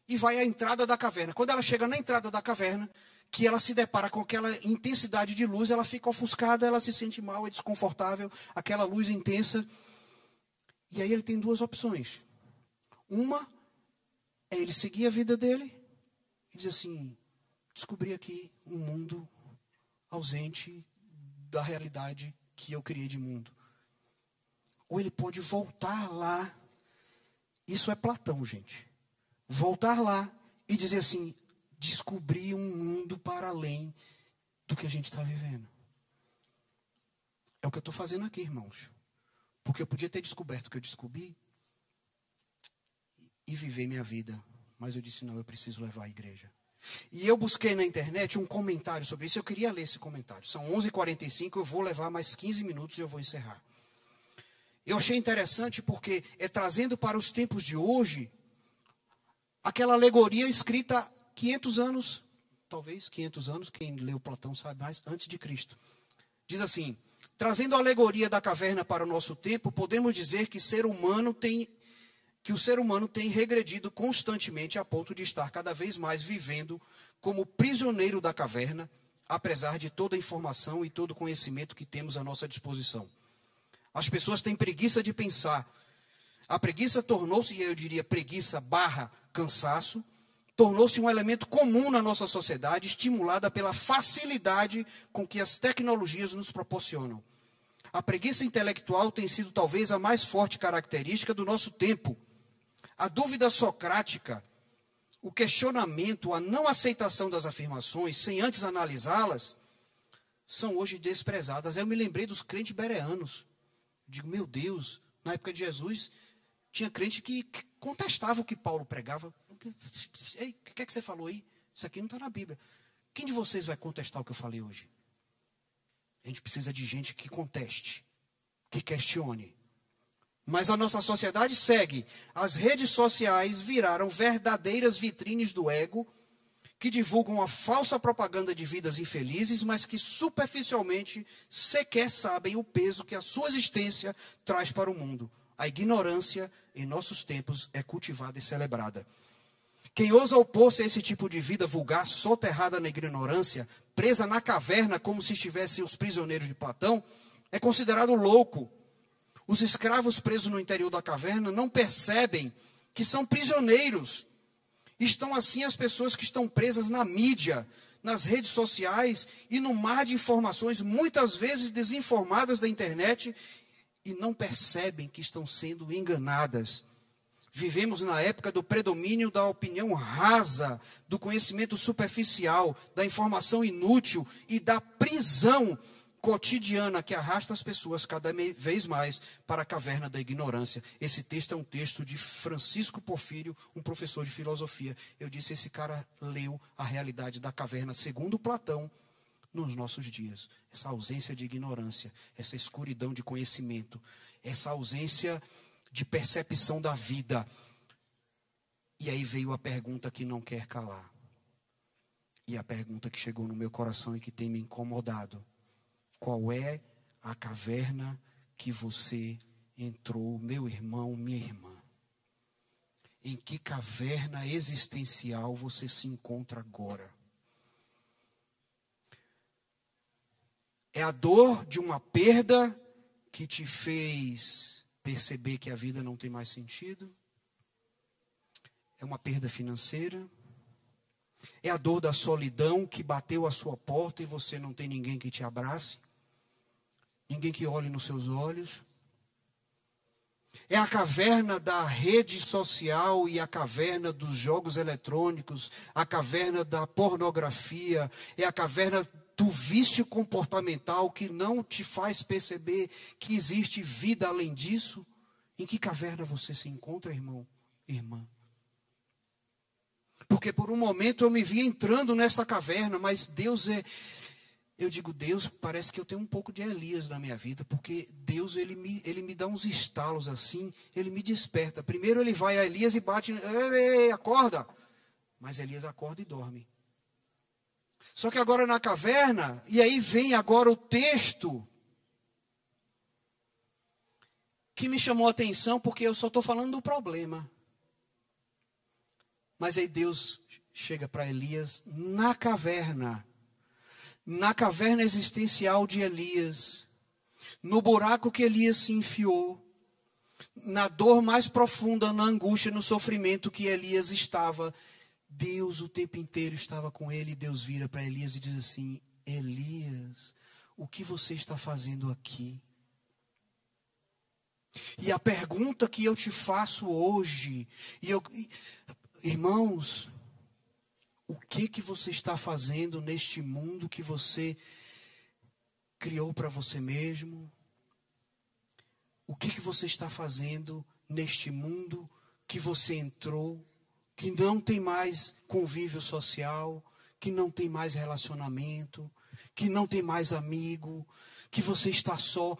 e vai à entrada da caverna. Quando ela chega na entrada da caverna, que ela se depara com aquela intensidade de luz, ela fica ofuscada, ela se sente mal, é desconfortável, aquela luz intensa. E aí ele tem duas opções. Uma é ele seguir a vida dele e dizer assim: descobri aqui um mundo ausente da realidade que eu criei de mundo. Ou ele pode voltar lá. Isso é Platão, gente. Voltar lá e dizer assim: descobrir um mundo para além do que a gente está vivendo. É o que eu estou fazendo aqui, irmãos. Porque eu podia ter descoberto o que eu descobri e viver minha vida. Mas eu disse: não, eu preciso levar a igreja. E eu busquei na internet um comentário sobre isso. Eu queria ler esse comentário. São 11h45, eu vou levar mais 15 minutos e eu vou encerrar. Eu achei interessante porque é trazendo para os tempos de hoje aquela alegoria escrita 500 anos, talvez 500 anos, quem leu Platão sabe mais, antes de Cristo. Diz assim: trazendo a alegoria da caverna para o nosso tempo, podemos dizer que ser humano tem que o ser humano tem regredido constantemente a ponto de estar cada vez mais vivendo como prisioneiro da caverna, apesar de toda a informação e todo o conhecimento que temos à nossa disposição. As pessoas têm preguiça de pensar. A preguiça tornou-se, eu diria, preguiça barra cansaço, tornou-se um elemento comum na nossa sociedade, estimulada pela facilidade com que as tecnologias nos proporcionam. A preguiça intelectual tem sido talvez a mais forte característica do nosso tempo. A dúvida socrática, o questionamento, a não aceitação das afirmações, sem antes analisá-las, são hoje desprezadas. Eu me lembrei dos crentes bereanos. Digo, meu Deus, na época de Jesus, tinha crente que contestava o que Paulo pregava. Ei, o que é que você falou aí? Isso aqui não está na Bíblia. Quem de vocês vai contestar o que eu falei hoje? A gente precisa de gente que conteste, que questione. Mas a nossa sociedade segue. As redes sociais viraram verdadeiras vitrines do ego, que divulgam a falsa propaganda de vidas infelizes, mas que superficialmente sequer sabem o peso que a sua existência traz para o mundo. A ignorância, em nossos tempos, é cultivada e celebrada. Quem ousa opor-se a esse tipo de vida vulgar, soterrada na ignorância, presa na caverna como se estivessem os prisioneiros de Platão, é considerado louco. Os escravos presos no interior da caverna não percebem que são prisioneiros. Estão assim as pessoas que estão presas na mídia, nas redes sociais e no mar de informações, muitas vezes desinformadas da internet, e não percebem que estão sendo enganadas. Vivemos na época do predomínio da opinião rasa, do conhecimento superficial, da informação inútil e da prisão cotidiana que arrasta as pessoas cada vez mais para a caverna da ignorância. Esse texto é um texto de Francisco Porfírio, um professor de filosofia. Eu disse: esse cara leu a realidade da caverna segundo Platão nos nossos dias. Essa ausência de ignorância, essa escuridão de conhecimento, essa ausência de percepção da vida. E aí veio a pergunta que não quer calar. E a pergunta que chegou no meu coração e que tem me incomodado: qual é a caverna que você entrou, meu irmão, minha irmã? Em que caverna existencial você se encontra agora? É a dor de uma perda que te fez perceber que a vida não tem mais sentido. É uma perda financeira. É a dor da solidão que bateu a sua porta e você não tem ninguém que te abrace, ninguém que olhe nos seus olhos. É a caverna da rede social e a caverna dos jogos eletrônicos, a caverna da pornografia, é a caverna do vício comportamental que não te faz perceber que existe vida além disso. Em que caverna você se encontra, irmão, irmã? Porque por um momento eu me vi entrando nessa caverna, mas Deus é. Eu digo, Deus, parece que eu tenho um pouco de Elias na minha vida, porque Deus, ele me, ele me dá uns estalos assim, ele me desperta. Primeiro ele vai a Elias e bate, ei, ei, acorda. Mas Elias acorda e dorme. Só que agora na caverna, e aí vem agora o texto que me chamou a atenção, porque eu só estou falando do problema. Mas aí Deus chega para Elias na caverna, na caverna existencial de Elias, no buraco que Elias se enfiou, na dor mais profunda, na angústia, no sofrimento que Elias estava. Deus o tempo inteiro estava com ele, e Deus vira para Elias e diz assim: Elias, o que você está fazendo aqui? E a pergunta que eu te faço hoje, e eu, Irmãos, o que que você está fazendo neste mundo que você criou para você mesmo? O que que você está fazendo neste mundo que você entrou, que não tem mais convívio social, que não tem mais relacionamento, que não tem mais amigo, que você está só?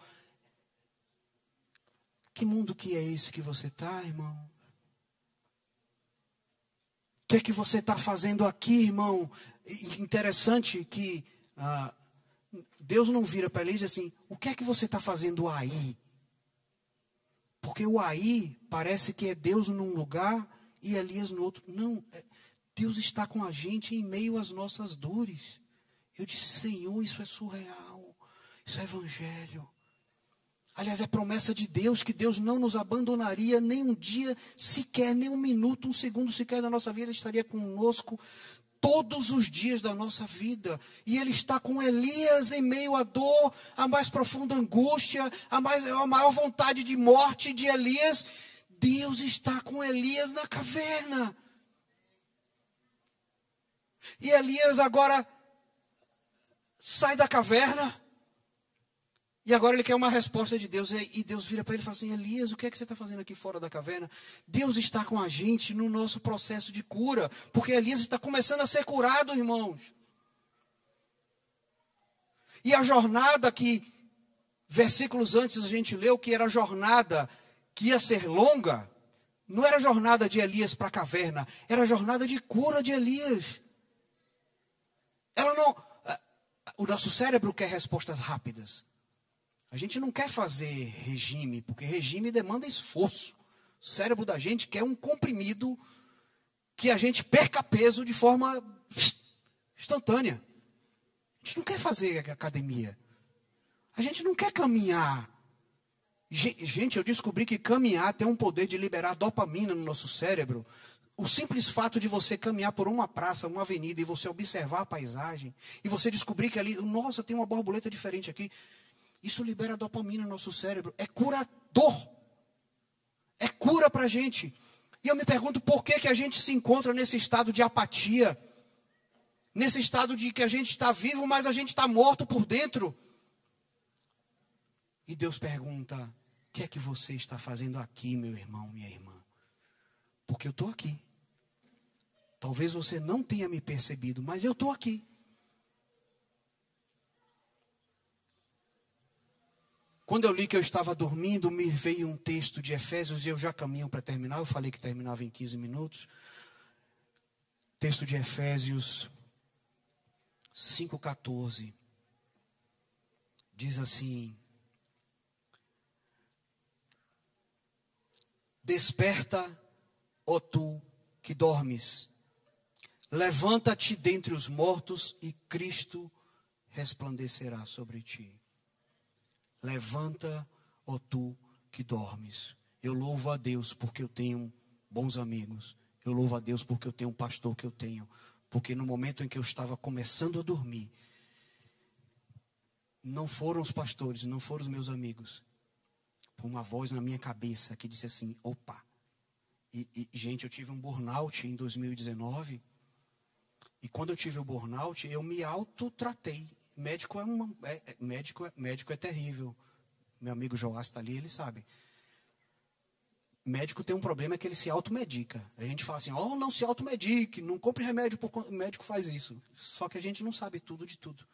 Que mundo que é esse que você está, irmão? Que é que você está fazendo aqui, irmão? Interessante que ah, Deus não vira para ele e diz assim: o que é que você está fazendo aí? Porque o aí parece que é Deus num lugar e Elias no outro. Não, é, Deus está com a gente em meio às nossas dores. Eu disse, Senhor, isso é surreal. Isso é evangelho. Aliás, é promessa de Deus que Deus não nos abandonaria nem um dia sequer, nem um minuto, um segundo sequer da nossa vida, Ele estaria conosco todos os dias da nossa vida. E Ele está com Elias em meio à dor, a mais profunda angústia, a, mais, a maior vontade de morte de Elias. Deus está com Elias na caverna. E Elias agora sai da caverna e agora ele quer uma resposta de Deus. E Deus vira para ele e fala assim: Elias, o que é que você está fazendo aqui fora da caverna? Deus está com a gente no nosso processo de cura. Porque Elias está começando a ser curado, irmãos. E a jornada que, versículos antes a gente leu, que era a jornada que ia ser longa, não era a jornada de Elias para a caverna, era a jornada de cura de Elias. Ela não. O nosso cérebro quer respostas rápidas. A gente não quer fazer regime, porque regime demanda esforço. O cérebro da gente quer um comprimido que a gente perca peso de forma instantânea. A gente não quer fazer academia. A gente não quer caminhar. Gente, eu descobri que caminhar tem um poder de liberar dopamina no nosso cérebro. O simples fato de você caminhar por uma praça, uma avenida e você observar a paisagem e você descobrir que ali, nossa, tem uma borboleta diferente aqui. Isso libera dopamina no nosso cérebro. É curador. É cura para a gente. E eu me pergunto por que, que a gente se encontra nesse estado de apatia. Nesse estado de que a gente está vivo, mas a gente está morto por dentro. E Deus pergunta: o que é que você está fazendo aqui, meu irmão, minha irmã? Porque eu estou aqui. Talvez você não tenha me percebido, mas eu estou aqui. Quando eu li que eu estava dormindo, me veio um texto de Efésios e eu já caminho para terminar. Eu falei que terminava em 15 minutos. Texto de Efésios 5,14. Diz assim: Desperta, ó tu que dormes, levanta-te dentre os mortos e Cristo resplandecerá sobre ti. Levanta, ó tu que dormes. Eu louvo a Deus porque eu tenho bons amigos. Eu louvo a Deus porque eu tenho um pastor que eu tenho. Porque no momento em que eu estava começando a dormir, não foram os pastores, não foram os meus amigos. uma voz na minha cabeça que disse assim: opa. E, e, gente, eu tive um burnout em 2019. E quando eu tive o burnout, eu me autotratei. Médico é uma, é, é, médico, é, médico é terrível. Meu amigo Joás está ali, ele sabe. Médico tem um problema é que ele se automedica. A gente fala assim, oh, não se automedique, não compre remédio por o médico faz isso. Só que a gente não sabe tudo de tudo.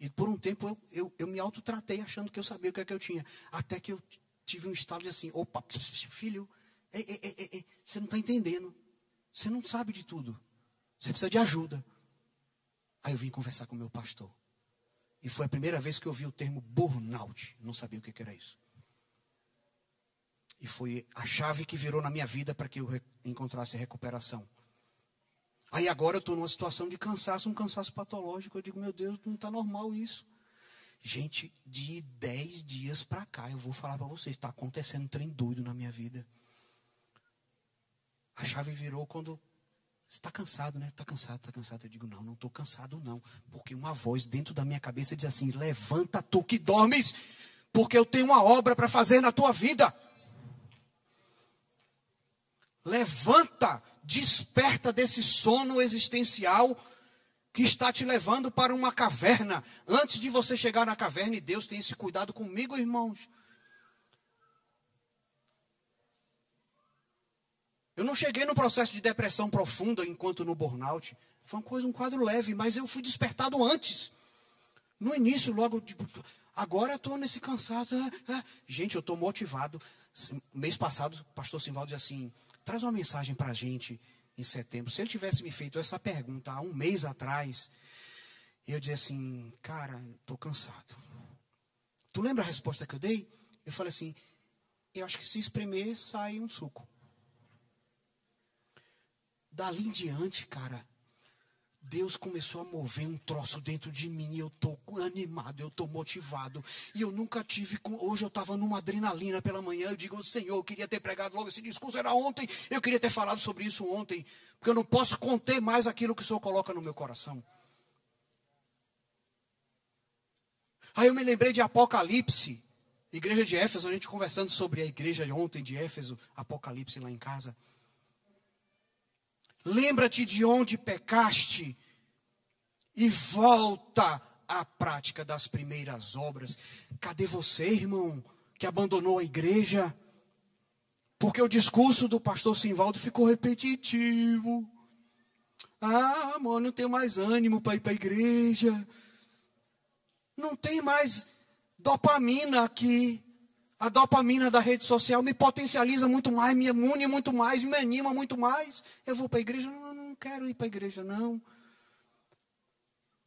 E por um tempo eu, eu, eu me autotratei achando que eu sabia o que é que eu tinha. Até que eu tive um estado de assim, opa, filho, ei, ei, ei, você não está entendendo. Você não sabe de tudo. Você precisa de ajuda. Aí eu vim conversar com o meu pastor. E foi a primeira vez que eu vi o termo burnout. Não sabia o que era isso. E foi a chave que virou na minha vida para que eu encontrasse recuperação. Aí agora eu estou numa situação de cansaço, um cansaço patológico. Eu digo, meu Deus, não está normal isso. Gente, de 10 dias para cá, eu vou falar para vocês, está acontecendo um trem doido na minha vida. A chave virou quando está cansado, né? Está cansado, está cansado. Eu digo, não, não estou cansado, não. Porque uma voz dentro da minha cabeça diz assim: levanta tu que dormes, porque eu tenho uma obra para fazer na tua vida. Levanta, desperta desse sono existencial que está te levando para uma caverna. Antes de você chegar na caverna, e Deus tem esse cuidado comigo, irmãos. Eu não cheguei no processo de depressão profunda enquanto no burnout. Foi uma coisa, um quadro leve, mas eu fui despertado antes. No início, logo, tipo, agora estou nesse cansaço. Ah, ah. Gente, eu estou motivado. Mês passado, o pastor Simvaldo disse assim: traz uma mensagem para a gente em setembro. Se ele tivesse me feito essa pergunta há um mês atrás, eu dizia assim, cara, estou cansado. Tu lembra a resposta que eu dei? Eu falei assim, eu acho que se espremer, sai um suco. Dali em diante, cara, Deus começou a mover um troço dentro de mim e eu estou animado, eu estou motivado. E eu nunca tive. Hoje eu estava numa adrenalina pela manhã. Eu digo, Senhor, eu queria ter pregado logo esse discurso. Era ontem, eu queria ter falado sobre isso ontem. Porque eu não posso conter mais aquilo que o Senhor coloca no meu coração. Aí eu me lembrei de Apocalipse, igreja de Éfeso, a gente conversando sobre a igreja de ontem de Éfeso, Apocalipse lá em casa. Lembra-te de onde pecaste e volta à prática das primeiras obras. Cadê você, irmão, que abandonou a igreja? Porque o discurso do pastor Simvaldo ficou repetitivo. Ah, amor, não tenho mais ânimo para ir para a igreja. Não tem mais dopamina aqui. A dopamina da rede social me potencializa muito mais, me imune muito mais, me anima muito mais. Eu vou para a igreja, não, não quero ir para a igreja, não.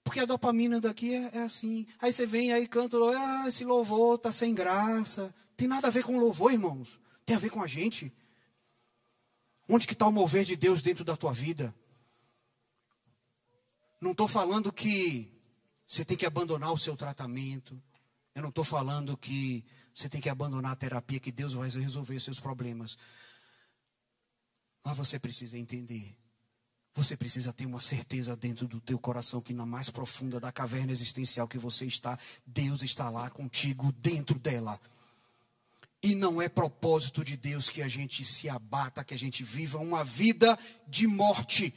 Porque a dopamina daqui é, é, assim. Aí você vem aí canta, ah, esse louvor está sem graça. Tem nada a ver com louvor, irmãos. Tem a ver com a gente. Onde que está o mover de Deus dentro da tua vida? Não estou falando que você tem que abandonar o seu tratamento. Eu não estou falando que você tem que abandonar a terapia que Deus vai resolver seus problemas. Mas você precisa entender. Você precisa ter uma certeza dentro do teu coração que na mais profunda da caverna existencial que você está, Deus está lá contigo dentro dela. E não é propósito de Deus que a gente se abata, que a gente viva uma vida de morte.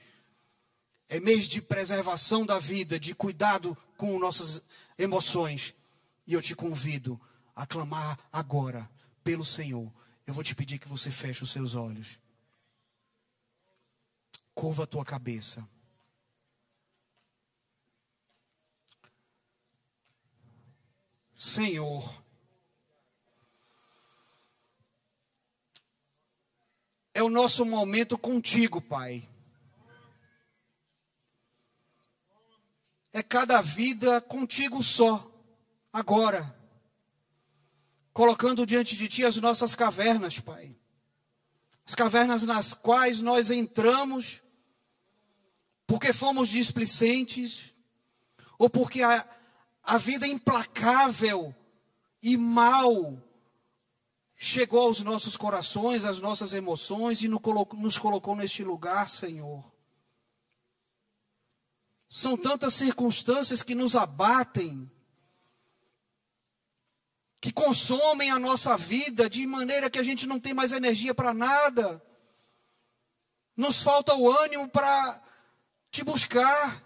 É mês de preservação da vida, de cuidado com nossas emoções. E eu te convido a clamar agora pelo Senhor, eu vou te pedir que você feche os seus olhos. Curva a tua cabeça. Senhor, é o nosso momento contigo, Pai. É cada vida contigo só, agora colocando diante de Ti as nossas cavernas, Pai. As cavernas nas quais nós entramos porque fomos displicentes, ou porque a, a vida implacável e mal chegou aos nossos corações, às nossas emoções e nos colocou, nos colocou neste lugar, Senhor. São tantas circunstâncias que nos abatem, que consomem a nossa vida de maneira que a gente não tem mais energia para nada. Nos falta o ânimo para te buscar.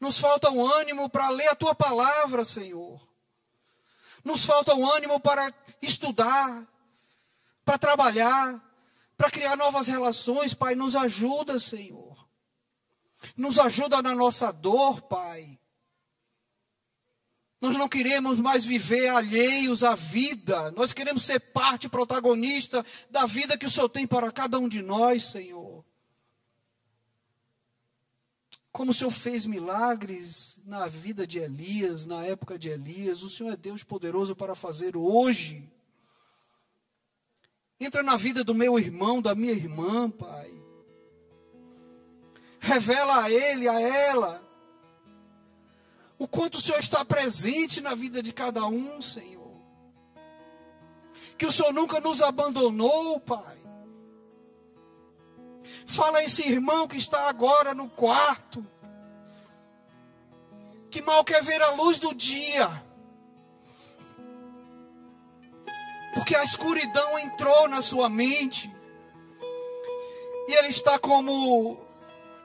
Nos falta o ânimo para ler a tua palavra, Senhor. Nos falta o ânimo para estudar, para trabalhar, para criar novas relações, Pai. Nos ajuda, Senhor. Nos ajuda na nossa dor, Pai. Nós não queremos mais viver alheios à vida. Nós queremos ser parte protagonista da vida que o Senhor tem para cada um de nós, Senhor. Como o Senhor fez milagres na vida de Elias, na época de Elias, o Senhor é Deus poderoso para fazer hoje. Entra na vida do meu irmão, da minha irmã, Pai. Revela a ele, a ela o quanto o Senhor está presente na vida de cada um, Senhor. Que o Senhor nunca nos abandonou, Pai. Fala a esse irmão que está agora no quarto, que mal quer ver a luz do dia, porque a escuridão entrou na sua mente, e ele está como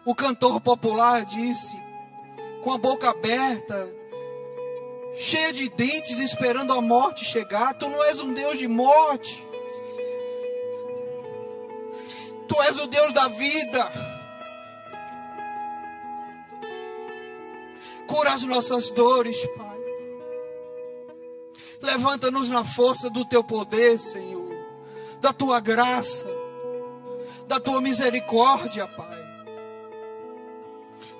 o cantor popular disse: com a boca aberta, cheia de dentes, esperando a morte chegar. Tu não és um Deus de morte. Tu és o Deus da vida. Cura as nossas dores, Pai. Levanta-nos na força do teu poder, Senhor, da tua graça, da tua misericórdia, Pai.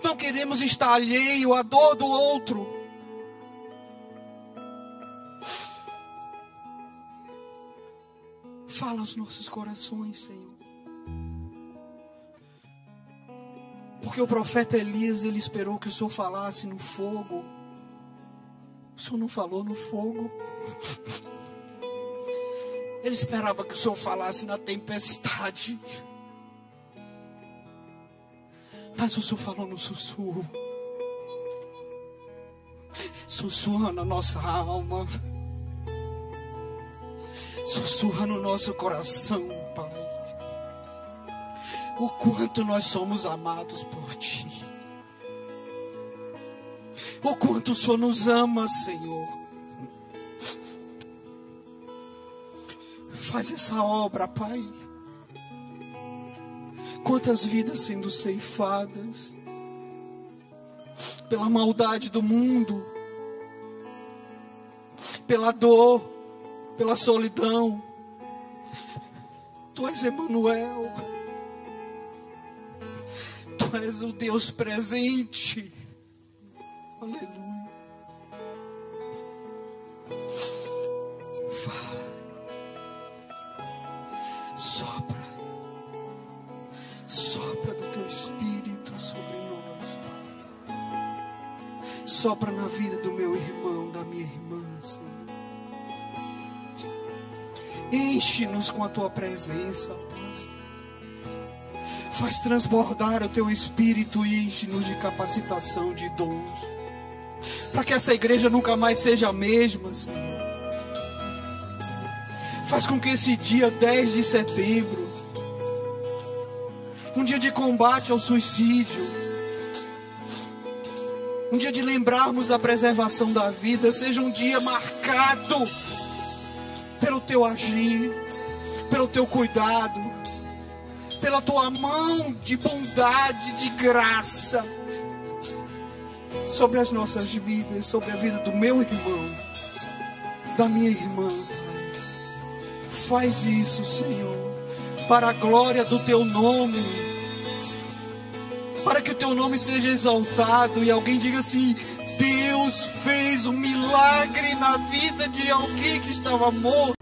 Não queremos estar alheio à dor do outro. Fala aos nossos corações, Senhor. Porque o profeta Elias, ele esperou que o Senhor falasse no fogo. O Senhor não falou no fogo. Ele esperava que o Senhor falasse na tempestade. Mas o Senhor falou no sussurro. Sussurra na nossa alma. Sussurra no nosso coração, Pai. O quanto nós somos amados por Ti. O quanto o Senhor nos ama, Senhor. Faz essa obra, Pai. Quantas vidas sendo ceifadas pela maldade do mundo, pela dor, pela solidão. Tu és Emanuel. Tu és o Deus presente. Aleluia. Sopra na vida do meu irmão, da minha irmã, Senhor. Enche-nos com a tua presença, Pai. Faz transbordar o teu espírito e enche-nos de capacitação de dons. Para que essa igreja nunca mais seja a mesma, Senhor. Faz com que esse dia 10 de setembro, um dia de combate ao suicídio, um dia de lembrarmos da preservação da vida, seja um dia marcado pelo teu agir, pelo teu cuidado, pela tua mão de bondade, de graça sobre as nossas vidas, sobre a vida do meu irmão, da minha irmã. Faz isso, Senhor, para a glória do teu nome para que o teu nome seja exaltado e alguém diga assim: Deus fez um milagre na vida de alguém que estava morto.